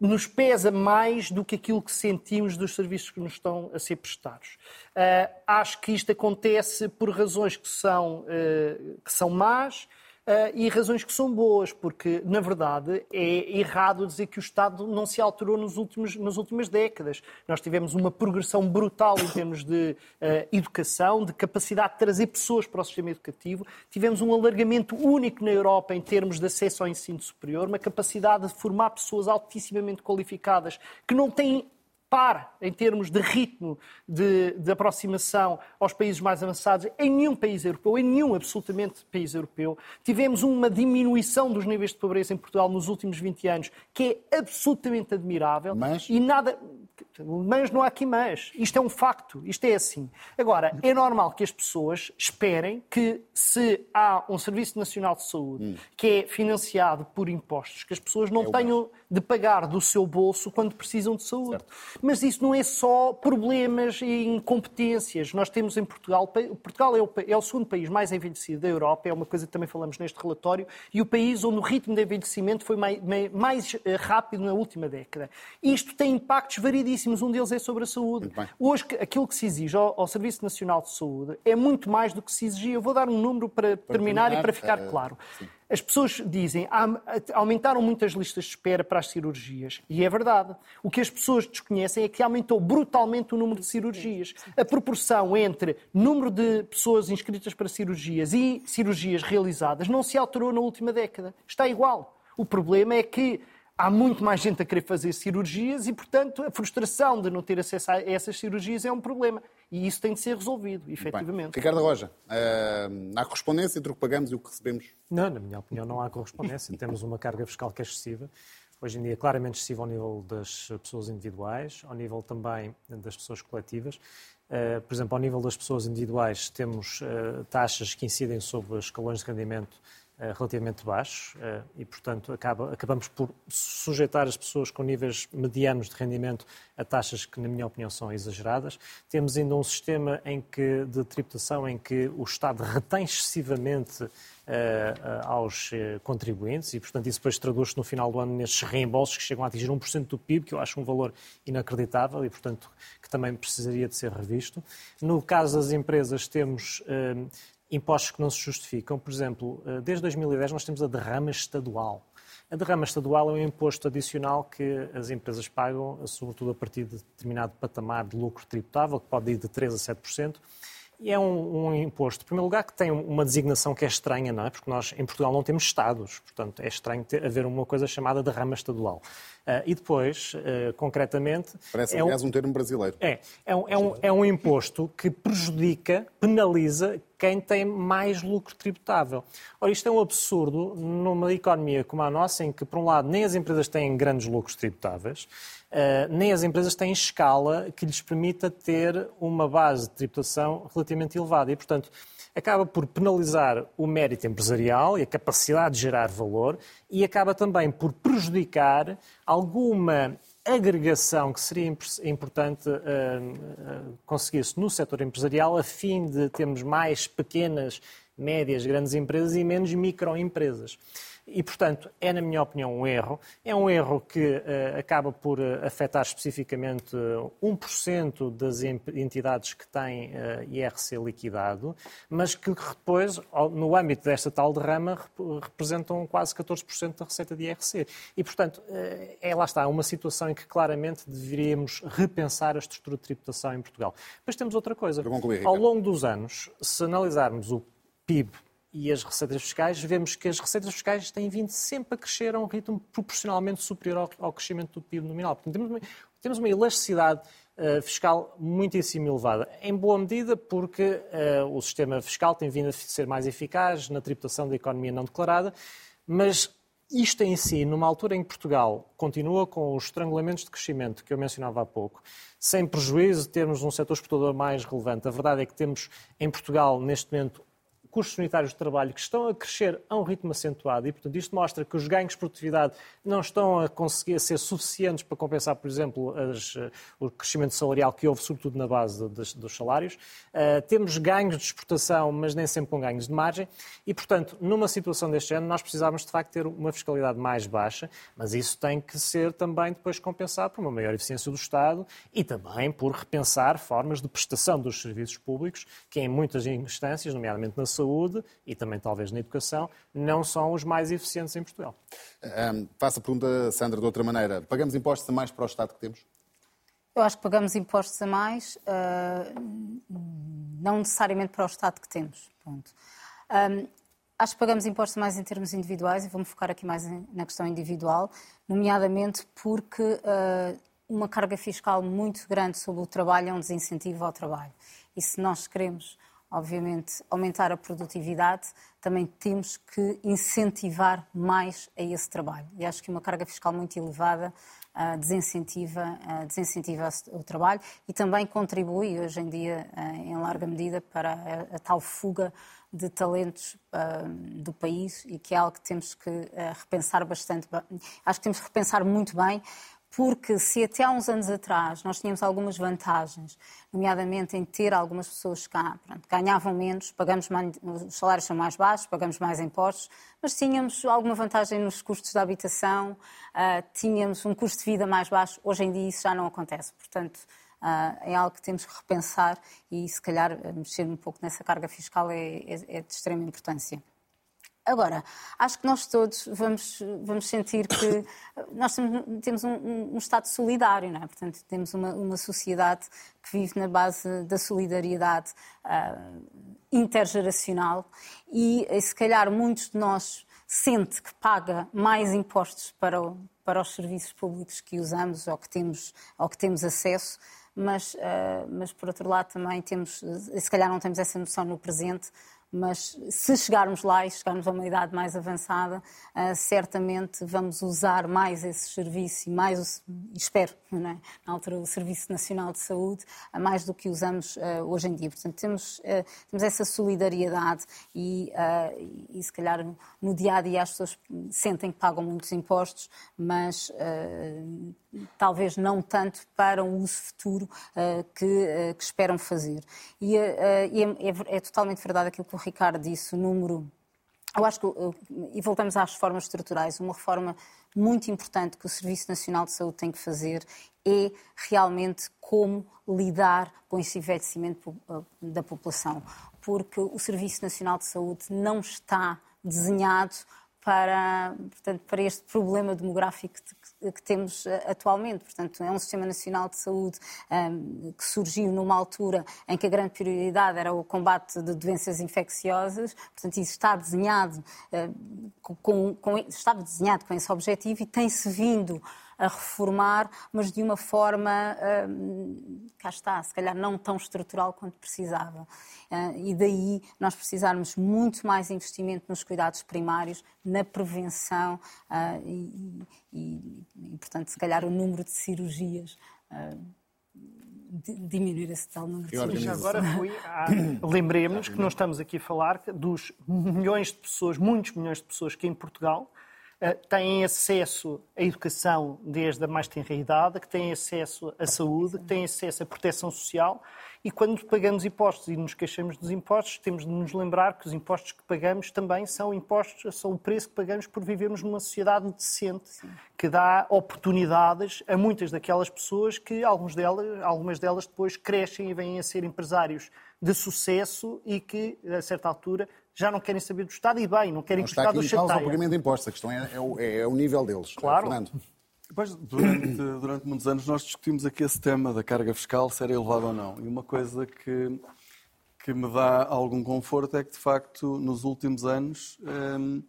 nos pesa mais do que aquilo que sentimos dos serviços que nos estão a ser prestados. Uh, acho que isto acontece por razões que são, uh, que são más, e razões que são boas, porque, na verdade, é errado dizer que o Estado não se alterou nos últimos, nas últimas décadas. Nós tivemos uma progressão brutal em termos de uh, educação, de capacidade de trazer pessoas para o sistema educativo, tivemos um alargamento único na Europa em termos de acesso ao ensino superior, uma capacidade de formar pessoas altissimamente qualificadas que não têm par em termos de ritmo de, de, aproximação aos países mais avançados em nenhum país europeu, em nenhum absolutamente país europeu. Tivemos uma diminuição dos níveis de pobreza em Portugal nos últimos 20 anos, que é absolutamente admirável. Mas... E nada. Mas não há aqui mas. Isto é um facto. Isto é assim. Agora, é normal que as pessoas esperem que, se há um Serviço Nacional de Saúde hum. que é financiado por impostos, que as pessoas não é tenham de pagar do seu bolso quando precisam de saúde. Certo. Mas isso não é só problemas e incompetências. Nós temos em Portugal, Portugal é o, é o segundo país mais envelhecido da Europa, é uma coisa que também falamos neste relatório, e o país onde o ritmo de envelhecimento foi mais, mais eh, rápido na última década. Isto tem impactos variedíssimos, um deles é sobre a saúde. Hoje, aquilo que se exige ao, ao, Serviço Nacional de Saúde é muito mais do que se exigia. Eu vou dar um número para, para terminar, terminar, e para ficar uh, claro. Sim. As pessoas dizem aumentaram muitas listas de espera para as cirurgias. E é verdade. O que as pessoas desconhecem é que aumentou brutalmente o número de cirurgias. A proporção entre número de pessoas inscritas para cirurgias e cirurgias realizadas não se alterou na última década. Está igual. O problema é que há muito mais gente a querer fazer cirurgias e, portanto, a frustração de não ter acesso a essas cirurgias é um problema. E isso tem de ser resolvido, efetivamente. Bem, Ricardo Roja, uh, há correspondência entre o que pagamos e o que recebemos? Não, na minha opinião, não há correspondência. Temos uma carga fiscal que é excessiva. Hoje em dia, claramente excessiva ao nível das pessoas individuais, ao nível também das pessoas coletivas. Uh, por exemplo, ao nível das pessoas individuais, temos uh, taxas que incidem sobre escalões de rendimento eh, relativamente baixos eh, e, portanto, acaba, acabamos por sujeitar as pessoas com níveis medianos de rendimento a taxas que, na minha opinião, são exageradas. Temos ainda um sistema em que, de tributação em que o Estado retém excessivamente Uh, aos contribuintes e, portanto, isso depois traduz-se no final do ano nestes reembolsos que chegam a atingir 1% do PIB, que eu acho um valor inacreditável e, portanto, que também precisaria de ser revisto. No caso das empresas, temos impostos que não se justificam. Por exemplo, eh, desde 2010 nós temos a derrama estadual. A derrama estadual é um imposto adicional que as empresas pagam, sobretudo a partir de determinado patamar de lucro tributável, que pode ir de 3% a 7%. E é um, um, imposto, em primeiro lugar, que tem uma designação que é estranha, não é? Porque nós, em Portugal, não temos Estados. Portanto, é estranho ter, haver uma coisa chamada derrama estadual. Uh, e depois, uh, concretamente. Parece, é aliás, um, um termo brasileiro. É. É um, é, um, é um imposto que prejudica, penaliza quem tem mais lucro tributável. Ora, isto é um absurdo numa economia como a nossa, em que, por um lado, nem as empresas têm grandes lucros tributáveis, uh, nem as empresas têm escala que lhes permita ter uma base de tributação relativamente elevada. E, portanto, acaba por penalizar o mérito empresarial e a capacidade de gerar valor e acaba também por prejudicar alguma agregação que seria importante uh, conseguir-se no setor empresarial a fim de termos mais pequenas, médias, grandes empresas e menos microempresas. E, portanto, é, na minha opinião, um erro. É um erro que uh, acaba por uh, afetar especificamente uh, 1% das entidades que têm uh, IRC liquidado, mas que depois, no âmbito desta tal derrama, rep representam quase 14% da receita de IRC. E, portanto, é, lá está, uma situação em que claramente deveríamos repensar a estrutura de tributação em Portugal. Depois temos outra coisa. Ao longo dos anos, se analisarmos o PIB e as receitas fiscais, vemos que as receitas fiscais têm vindo sempre a crescer a um ritmo proporcionalmente superior ao, crescimento do PIB nominal. Portanto, temos uma, elasticidade uh, fiscal muitíssimo elevada, em boa medida porque uh, o sistema fiscal tem vindo a ser mais eficaz na tributação da economia não declarada, mas isto em si, numa altura em que Portugal continua com os estrangulamentos de crescimento que eu mencionava há pouco, sem prejuízo de termos um setor exportador mais relevante, a verdade é que temos em Portugal, neste momento, custos unitários de trabalho que estão a crescer a um ritmo acentuado e, portanto, isto mostra que os ganhos de produtividade não estão a conseguir ser suficientes para compensar, por exemplo, as, eh, o crescimento salarial que houve, sobretudo na base dos, dos salários. Uh, temos ganhos de exportação, mas nem sempre com ganhos de margem e, portanto, numa situação deste género, nós precisávamos, de facto, ter uma fiscalidade mais baixa, mas isso tem que ser também depois compensado por uma maior eficiência do Estado e também por repensar formas de prestação dos serviços públicos, que em muitas instâncias, nomeadamente na saúde, saúde e também talvez na educação, não são os mais eficientes em Portugal. Um, faço a pergunta, Sandra, de outra maneira. Pagamos impostos a mais para o Estado que temos? Eu acho que pagamos impostos a mais, uh, não necessariamente para o Estado que temos. Um, acho que pagamos impostos a mais em termos individuais e vou-me focar aqui mais na questão individual, nomeadamente porque uh, uma carga fiscal muito grande sobre o trabalho é um desincentivo ao trabalho. E se nós queremos obviamente, aumentar a produtividade, também temos que incentivar mais a esse trabalho. E acho que uma carga fiscal muito elevada uh, desincentiva, uh, desincentiva o trabalho e também contribui, hoje em dia, uh, em larga medida, para a, a tal fuga de talentos do país e que é algo que temos que repensar bastante. Acho que temos que repensar muito bem porque se até há uns anos atrás nós tínhamos algumas vantagens, nomeadamente em ter algumas pessoas cá, pronto, ganhavam menos, pagamos mais, os salários são mais baixos, pagamos mais impostos, mas tínhamos alguma vantagem nos custos da habitação, uh, tínhamos um custo de vida mais baixo, hoje em dia isso já não acontece, portanto uh, é algo que temos que repensar e se calhar mexer um pouco nessa carga fiscal é, é, é de extrema importância. Agora, acho que nós todos vamos, vamos sentir que nós temos um, um Estado solidário, não é? Portanto, temos uma, uma sociedade que vive na base da solidariedade uh, intergeracional e, se calhar, muitos de nós sente que paga mais impostos para, o, para os serviços públicos que usamos ou que temos, ou que temos acesso, mas, uh, mas, por outro lado, também temos, se calhar não temos essa noção no presente, mas se chegarmos lá e chegarmos a uma idade mais avançada, uh, certamente vamos usar mais esse serviço e mais, espero, é? na altura, o Serviço Nacional de Saúde, uh, mais do que usamos uh, hoje em dia. Portanto, temos, temos essa solidariedade e, e, se calhar, no dia a dia as pessoas sentem que pagam muitos impostos, mas talvez não tanto para um uso futuro uh, que, uh, que, esperam fazer. E, uh, é, é, é, totalmente verdade aquilo que o Ricardo disse, o número. Eu acho que, e voltamos às reformas estruturais, uma reforma muito importante que o Serviço Nacional de Saúde tem que fazer é realmente como lidar com esse envelhecimento da população. Porque o Serviço Nacional de Saúde não está desenhado para, portanto, para este problema demográfico que, temos eh, atualmente. Portanto, é um Sistema Nacional de Saúde um, ehm, que surgiu numa altura em que a grande prioridade era o combate de doenças infecciosas. Portanto, isso está desenhado, uh, com, com, estava desenhado com esse objetivo e tem-se vindo a reformar, mas de uma forma, hum, cá está, se calhar não tão estrutural quanto precisava. Uh, e daí nós precisarmos muito mais investimento nos cuidados primários, na prevenção uh, e, e, e, portanto, se calhar o número de cirurgias. Uh, diminuir esse tal número de cirurgias. agora lembremos que nós estamos aqui a falar dos milhões de pessoas, muitos milhões de pessoas que em Portugal eh, têm acesso à educação desde a mais tenra idade, que têm acesso à saúde, que têm acesso à proteção social e quando pagamos impostos e nos queixamos dos impostos, temos de nos lembrar que os impostos que pagamos também são impostos, são o preço que pagamos por vivermos numa sociedade decente, Sim. que dá oportunidades a muitas daquelas pessoas que algumas delas, algumas delas depois crescem e vêm a ser empresários de sucesso e que, a certa altura, já não querem saber do Estado e bem, não querem não que o Estado os chateie. o pagamento de impostos, a questão é, é, o, é, é o nível deles. Claro. Fernando. Depois, durante, durante muitos anos nós discutimos aqui esse tema da carga fiscal, se era elevada ou não. E uma coisa que, que me dá algum conforto é que, de facto, nos últimos anos, hum,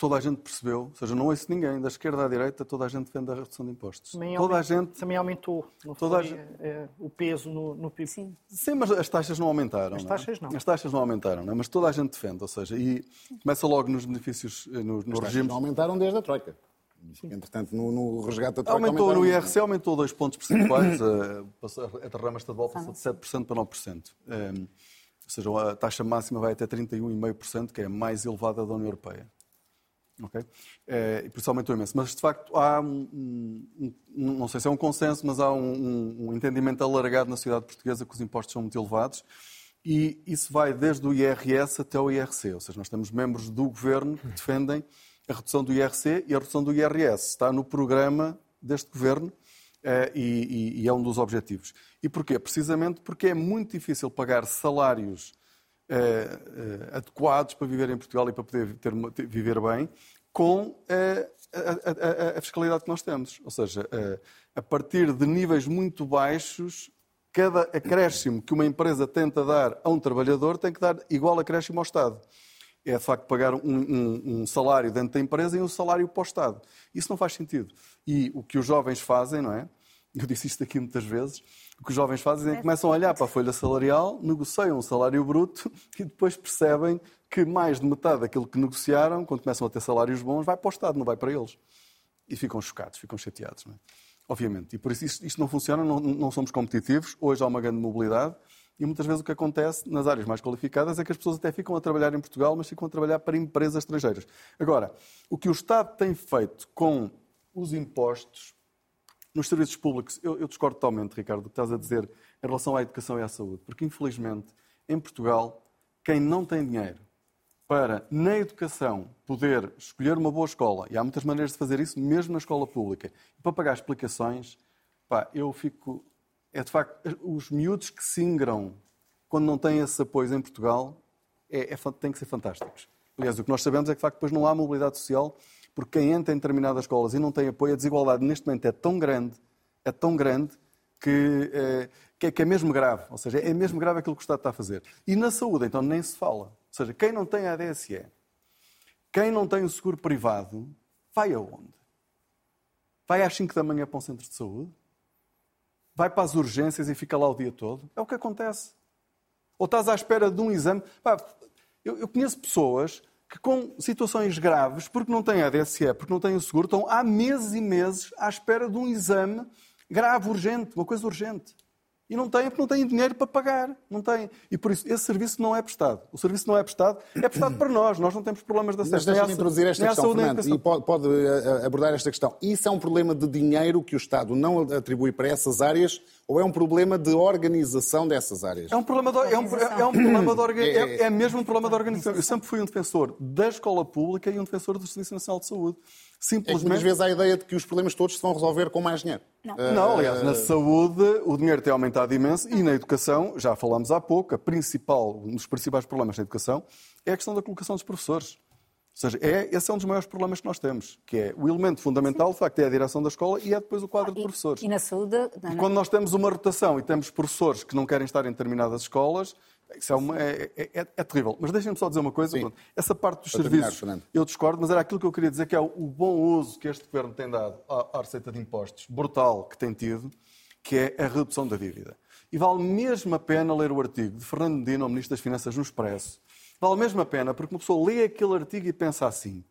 toda a gente percebeu, ou seja, não ouço ninguém, da esquerda à direita, toda a gente defende a redução de impostos. Também toda aumentou, a gente... também aumentou toda foi, a... é, o peso no, no PIB. Sim. Sim, mas as taxas não aumentaram. As taxas não. não. As taxas não aumentaram, não é? mas toda a gente defende, ou seja, e começa logo nos benefícios, eh, nos, nos As regimes... não aumentaram desde a Troika. Entretanto, no, no resgate da Troika Aumentou no IRC, aumentou dois pontos percentuais, a, a derrama estadual passou de 7% para 9%. Um, ou seja, a taxa máxima vai até 31,5%, que é a mais elevada da União Europeia. Okay? É, e por isso imenso. Mas, de facto, há um, um, um, não sei se é um consenso, mas há um, entendimento alargado na sociedade portuguesa que os impostos são muito elevados e isso vai desde o IRS até o IRC. Ou seja, nós temos membros do governo que defendem a redução do IRC e a redução do IRS. Está no programa deste governo é, e, e, é um dos objetivos. E porquê? Precisamente porque é muito difícil pagar salários eh, adequados para viver em Portugal e para poder ter, ter, viver bem, com eh, a, a, a, fiscalidade que nós temos. Ou seja, a partir de níveis muito baixos, cada acréscimo que uma empresa tenta dar a um trabalhador tem que dar igual acréscimo ao Estado. É de facto pagar um, um, um, salário dentro da empresa e um salário para o Estado. Isso não faz sentido. E o que os jovens fazem, não é? Eu disse isto aqui muitas vezes, o que os jovens fazem é que começam a olhar para a folha salarial, negociam um salário bruto e depois percebem que mais de metade daquilo que negociaram, quando começam a ter salários bons, vai para o Estado, não vai para eles. E ficam chocados, ficam chateados. É? Obviamente. E por isso isto, isto não funciona, não, não, somos competitivos. Hoje há uma grande mobilidade e muitas vezes o que acontece nas áreas mais qualificadas é que as pessoas até ficam a trabalhar em Portugal, mas ficam a trabalhar para empresas estrangeiras. Agora, o que o Estado tem feito com os impostos nos serviços públicos, eu, eu discordo totalmente, Ricardo, do que estás a dizer em relação à educação e à saúde, porque infelizmente em Portugal, quem não tem dinheiro para, na educação, poder escolher uma boa escola, e há muitas maneiras de fazer isso, mesmo na escola pública, e para pagar explicações, pá, eu fico. É de facto, os miúdos que se ingram quando não têm esses apoios em Portugal é, é, têm que ser fantásticos. Aliás, o que nós sabemos é que, de facto, depois não há mobilidade social porque quem entra em determinadas escolas e não tem apoio, a desigualdade neste momento é tão grande, é tão grande, que, é, que é mesmo grave. Ou seja, é mesmo grave aquilo que o Estado está a fazer. E na saúde, então, nem se fala. Ou seja, quem não tem a ADSE, quem não tem o seguro privado, vai aonde? Vai às 5 da manhã para um centro de saúde? Vai para as urgências e fica lá o dia todo? É o que acontece. Ou estás à espera de um exame. Pá, eu, eu conheço pessoas que com situações graves, porque não têm a DSE, porque não têm o seguro, estão há meses e meses à espera de um exame grave, urgente, uma coisa urgente. E não têm porque não têm dinheiro para pagar. Não têm. E por isso, esse serviço não é prestado. O serviço não é prestado, é prestado para nós. Nós não temos problemas de acesso. Mas deixa-me introduzir esta questão, Fernando, e pode, pode, eh, abordar esta questão. Isso é um problema de dinheiro que o Estado não atribui para essas áreas ou é um problema de organização dessas áreas? É um problema de, é um, é um problema de organização. É, é mesmo um problema de organização. Eu sempre fui um defensor da escola pública e um defensor do Serviço Nacional de Saúde. Simplesmente... É muitas vezes há a ideia de que os problemas todos se vão resolver com mais dinheiro. Não. Uh... não, aliás, na saúde o dinheiro tem aumentado imenso e na educação, já falámos há pouco, a principal, um dos principais problemas da educação é a questão da colocação dos professores. Ou seja, é, esse é um dos maiores problemas que nós temos, que é o elemento fundamental, de facto, é a direção da escola e é depois o quadro ah, de professores. E na saúde... Não, não. E quando nós temos uma rotação e temos professores que não querem estar em determinadas escolas, isso é, uma, é, é, é, é terrível. Mas deixem-me só dizer uma coisa. Sim. Essa parte dos Para serviços, terminar, eu discordo, mas era aquilo que eu queria dizer, que é o, o bom uso que este governo tem dado à, à receita de impostos, brutal que tem tido, que é a redução da dívida. E vale mesmo a pena ler o artigo de Fernando Medina, o Ministro das Finanças, no Expresso. Vale mesmo a pena, porque uma pessoa lê aquele artigo e pensa assim: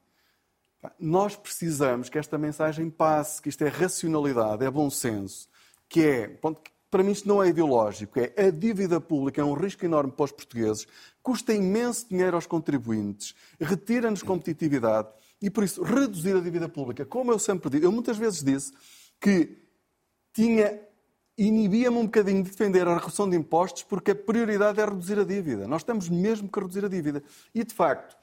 nós precisamos que esta mensagem passe, que isto é racionalidade, é bom senso, que é, para mim isto não é ideológico, é a dívida pública é um risco enorme para os portugueses, custa imenso dinheiro aos contribuintes, retira-nos competitividade e por isso reduzir a dívida pública, como eu sempre digo, eu muitas vezes disse que tinha inibia-me um bocadinho de defender a redução de impostos porque a prioridade é reduzir a dívida. Nós temos mesmo que reduzir a dívida. E, de facto,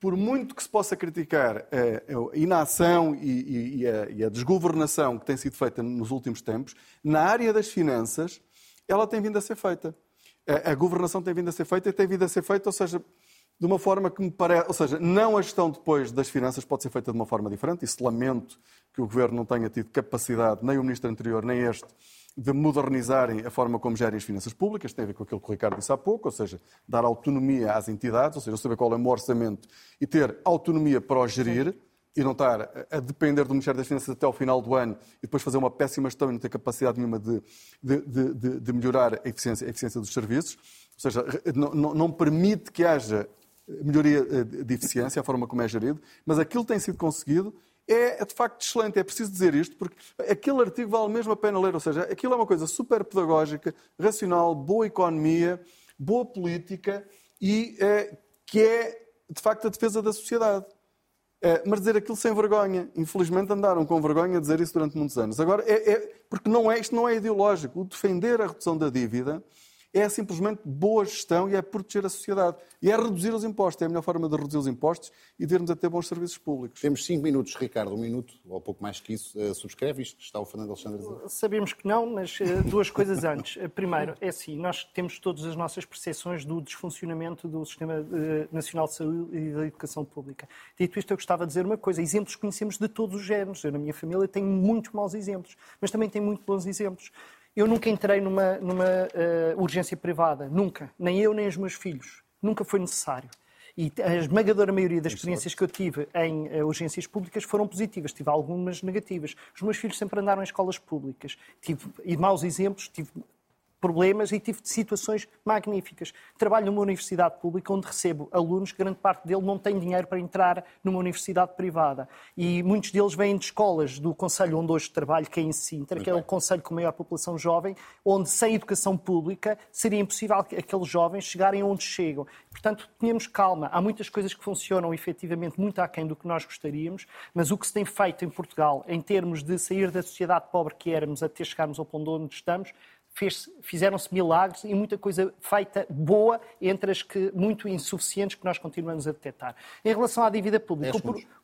por muito que se possa criticar a inação e, a, desgovernação que tem sido feita nos últimos tempos, na área das finanças, ela tem vindo a ser feita. A governação tem vindo a ser feita e tem vindo a ser feita, ou seja, de uma forma que me parece. Ou seja, não a gestão depois das finanças pode ser feita de uma forma diferente. Isso lamento que o Governo não tenha tido capacidade, nem o Ministro anterior, nem este, de modernizarem a forma como gerem as finanças públicas, tem a ver com aquilo que o Ricardo disse há pouco, ou seja, dar autonomia às entidades, ou seja, saber qual é o meu orçamento e ter autonomia para o gerir e não estar a depender do Ministério das Finanças até ao final do ano e depois fazer uma péssima gestão e não ter capacidade nenhuma de, de, de, de melhorar a eficiência, a eficiência, dos serviços. Ou seja, não, não permite que haja melhoria eh, de eficiência, a forma como é gerido, mas aquilo tem sido conseguido é, é de facto excelente. É preciso dizer isto, porque aquele artigo vale mesmo a pena ler. Ou seja, aquilo é uma coisa super pedagógica, racional, boa economia, boa política e é, que é, de facto, a defesa da sociedade. É, mas dizer aquilo sem vergonha. Infelizmente andaram com vergonha a dizer isso durante muitos anos. Agora, é, é, porque não é, isto não é ideológico. O defender a redução da dívida é simplesmente boa gestão e é proteger a sociedade. E é reduzir os impostos. É a melhor forma de reduzir os impostos e de irmos a ter bons serviços públicos. Temos cinco minutos, Ricardo, um minuto, ou pouco mais que isso. Uh, subscreve isto? Está o Fernando Alexandre a dizer? Sabemos que não, mas uh, duas coisas antes. Uh, primeiro, é assim, nós temos todas as nossas percepções do desfuncionamento do Sistema Nacional de Saúde e da Educação Pública. Dito isto, eu gostava de dizer uma coisa. Exemplos conhecemos de todos os géneros. Eu, na minha família, tenho muito maus exemplos, mas também tenho muito bons exemplos. Eu nunca entrei numa, numa uh, urgência privada, nunca. Nem eu, nem os meus filhos. Nunca foi necessário. E a esmagadora maioria das experiências que eu tive em uh, urgências públicas foram positivas. Tive algumas negativas. Os meus filhos sempre andaram em escolas públicas. Tive, e maus exemplos, tive problemas e tive situações magníficas. Trabalho numa universidade pública onde recebo alunos, grande parte dele não tem dinheiro para entrar numa universidade privada. E muitos deles vêm de escolas do Conselho onde hoje trabalho, que é em Sintra, que é o Conselho com maior população jovem, onde sem educação pública seria impossível aqueles jovens chegarem onde chegam. Portanto, tenhamos calma. Há muitas coisas que funcionam efetivamente muito aquém do que nós gostaríamos, mas o que se tem feito em Portugal, em termos de sair da sociedade pobre que éramos até chegarmos ao ponto onde estamos, fizeram-se milagres e muita coisa feita boa entre as que muito insuficientes que nós continuamos a detectar. Em relação à dívida pública,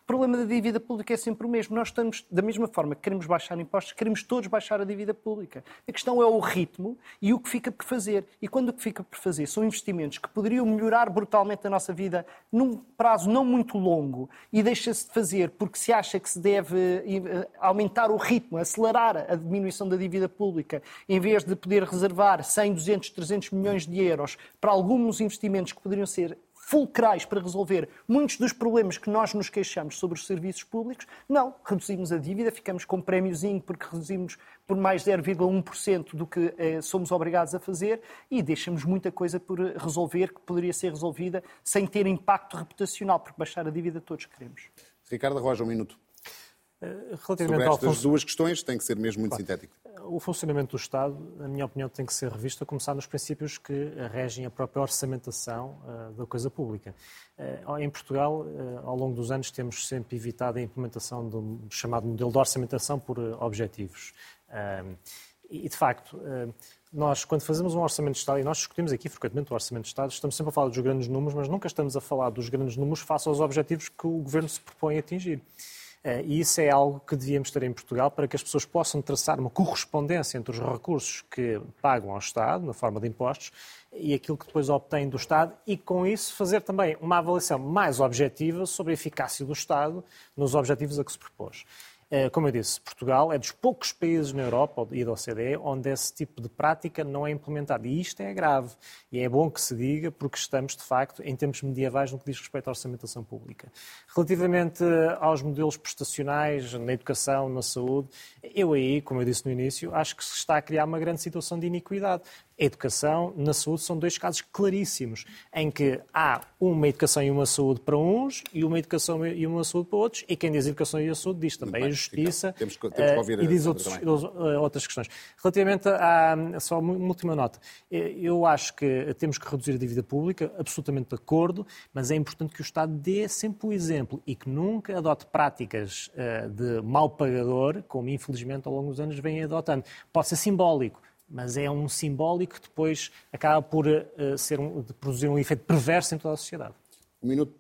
problema da dívida pública é sempre o mesmo. Nós estamos, da mesma forma que queremos baixar impostos, queremos todos baixar a dívida pública. A questão é o ritmo e o que fica por fazer. E quando o que fica por fazer são investimentos que poderiam melhorar brutalmente a nossa vida num prazo não muito longo e deixa-se de fazer porque se acha que se deve eh, aumentar o ritmo, acelerar a diminuição da dívida pública, em vez de poder reservar 100, 200, 300 milhões de euros para alguns investimentos que poderiam ser fulcrais para resolver muitos dos problemas que nós nos queixamos sobre os serviços públicos. Não, reduzimos a dívida, ficamos com prémiozinho porque reduzimos por mais 0,1% do que eh, somos obrigados a fazer e deixamos muita coisa por resolver que poderia ser resolvida sem ter impacto reputacional, porque baixar a dívida todos queremos. Ricardo Roja, um minuto. Eh, relativamente Sobre estas duas questões, tem que ser mesmo muito claro. sintético. O funcionamento do Estado, na minha opinião, tem que ser revisto a começar nos princípios que regem a própria orçamentação uh, da coisa pública. Uh, em Portugal, uh, ao longo dos anos, temos sempre evitado a implementação do chamado modelo de orçamentação por objetivos. e, de facto, nós, quando fazemos um orçamento de Estado, e nós discutimos aqui frequentemente o orçamento de Estado, estamos sempre a falar dos grandes números, mas nunca estamos a falar dos grandes números face aos objetivos que o Governo se propõe a atingir. Eh, e isso é algo que devíamos ter em Portugal para que as pessoas possam traçar uma correspondência entre os recursos que pagam ao Estado, na forma de impostos, e aquilo que depois obtêm do Estado, e com isso fazer também uma avaliação mais objetiva sobre a eficácia do Estado nos objetivos a que se propôs. Eh, como eu disse, Portugal é dos poucos países na Europa e da OCDE onde esse tipo de prática não é implementado. E isto é grave. E é bom que se diga, porque estamos, de facto, em tempos medievais no que diz respeito à orçamentação pública. Relativamente aos modelos prestacionais na educação, na saúde, eu aí, como eu disse no início, acho que se está a criar uma grande situação de iniquidade. A educação na saúde são dois casos claríssimos, em que há uma educação e uma saúde para uns e uma educação e uma saúde para outros, e quem diz educação e a saúde diz também bem, a justiça temos, temos que ouvir uh, e diz outros, uh, outras questões. Relativamente a, só uma última nota, eh, eu acho que temos que reduzir a dívida pública, absolutamente de acordo, mas é importante que o Estado dê sempre o exemplo e que nunca adote práticas de mal pagador, como infelizmente ao longo dos anos vem adotando. Pode ser simbólico, mas é um simbólico que depois acaba por uh, ser um, produzir um efeito perverso em toda a sociedade. Um minuto.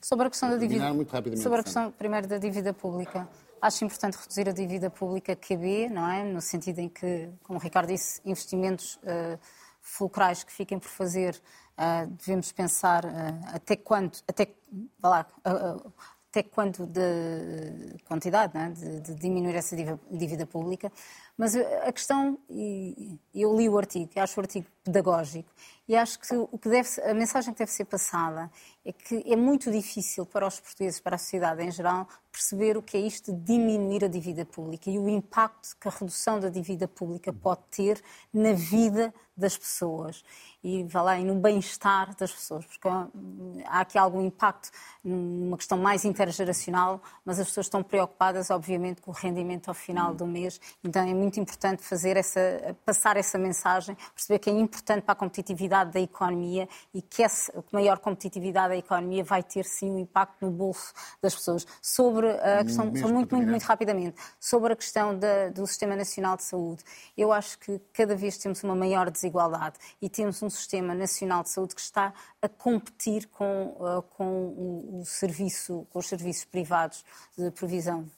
Sobre a questão da dívida. Muito rapidamente, sobre a questão primeiro da dívida pública. Acho importante reduzir a dívida pública QB, não é? No sentido em que, como o Ricardo disse, investimentos uh, fulcrais que fiquem por fazer, uh, devemos pensar uh, até quando, até, lá, uh, até quanto de quantidade, é? de, de, diminuir essa dívida pública. Mas a questão, e eu li o artigo, acho o artigo pedagógico, e acho que, o que deve, a mensagem que deve ser passada é que é muito difícil para os portugueses, para a sociedade em geral, perceber o que é isto de diminuir a dívida pública e o impacto que a redução da dívida pública pode ter na vida das pessoas. E, vá lá, e no bem-estar das pessoas, porque há aqui algum impacto numa questão mais intergeracional, mas as pessoas estão preocupadas, obviamente, com o rendimento ao final do mês, então é muito importante fazer essa, passar essa mensagem, perceber que é importante para a competitividade da economia e que essa maior competitividade da economia vai ter sim um impacto no bolso das pessoas. Sobre a questão, muito, muito, muito rapidamente, sobre a questão da, do Sistema Nacional de Saúde, eu acho que cada vez temos uma maior desigualdade e temos um Sistema Nacional de Saúde que está a competir com, uh, com o, o serviço, com os serviços privados de provisão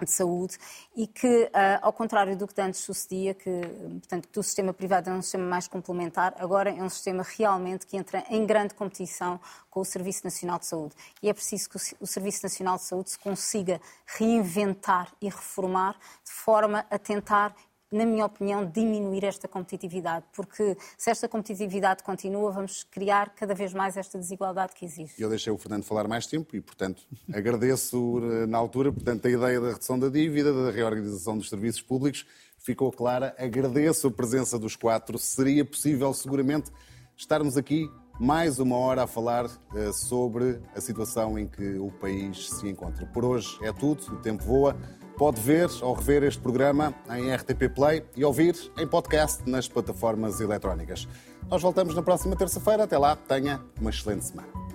de saúde e que, ah, ao contrário do que antes sucedia, que, portanto, que o sistema privado é um sistema mais complementar, agora é um sistema realmente que entra em grande competição com o Serviço Nacional de Saúde. E é preciso que o Serviço Nacional de Saúde se consiga reinventar e reformar de forma a tentar na minha opinião, diminuir esta competitividade, porque se esta competitividade continua, vamos criar cada vez mais esta desigualdade que existe. Eu deixei o Fernando falar mais tempo e, portanto, agradeço eh, na altura, portanto, a ideia da redução da dívida, da reorganização dos serviços públicos, ficou clara. Agradeço a presença dos quatro. Seria possível, seguramente, estarmos aqui mais uma hora a falar uh, sobre a situação em que o país se encontra. Por hoje é tudo, o tempo voa. Pode ver ou rever este programa em RTP Play e ouvir em podcast nas plataformas eletrónicas. Nós voltamos na próxima terça-feira. Até lá, tenha uma excelente semana.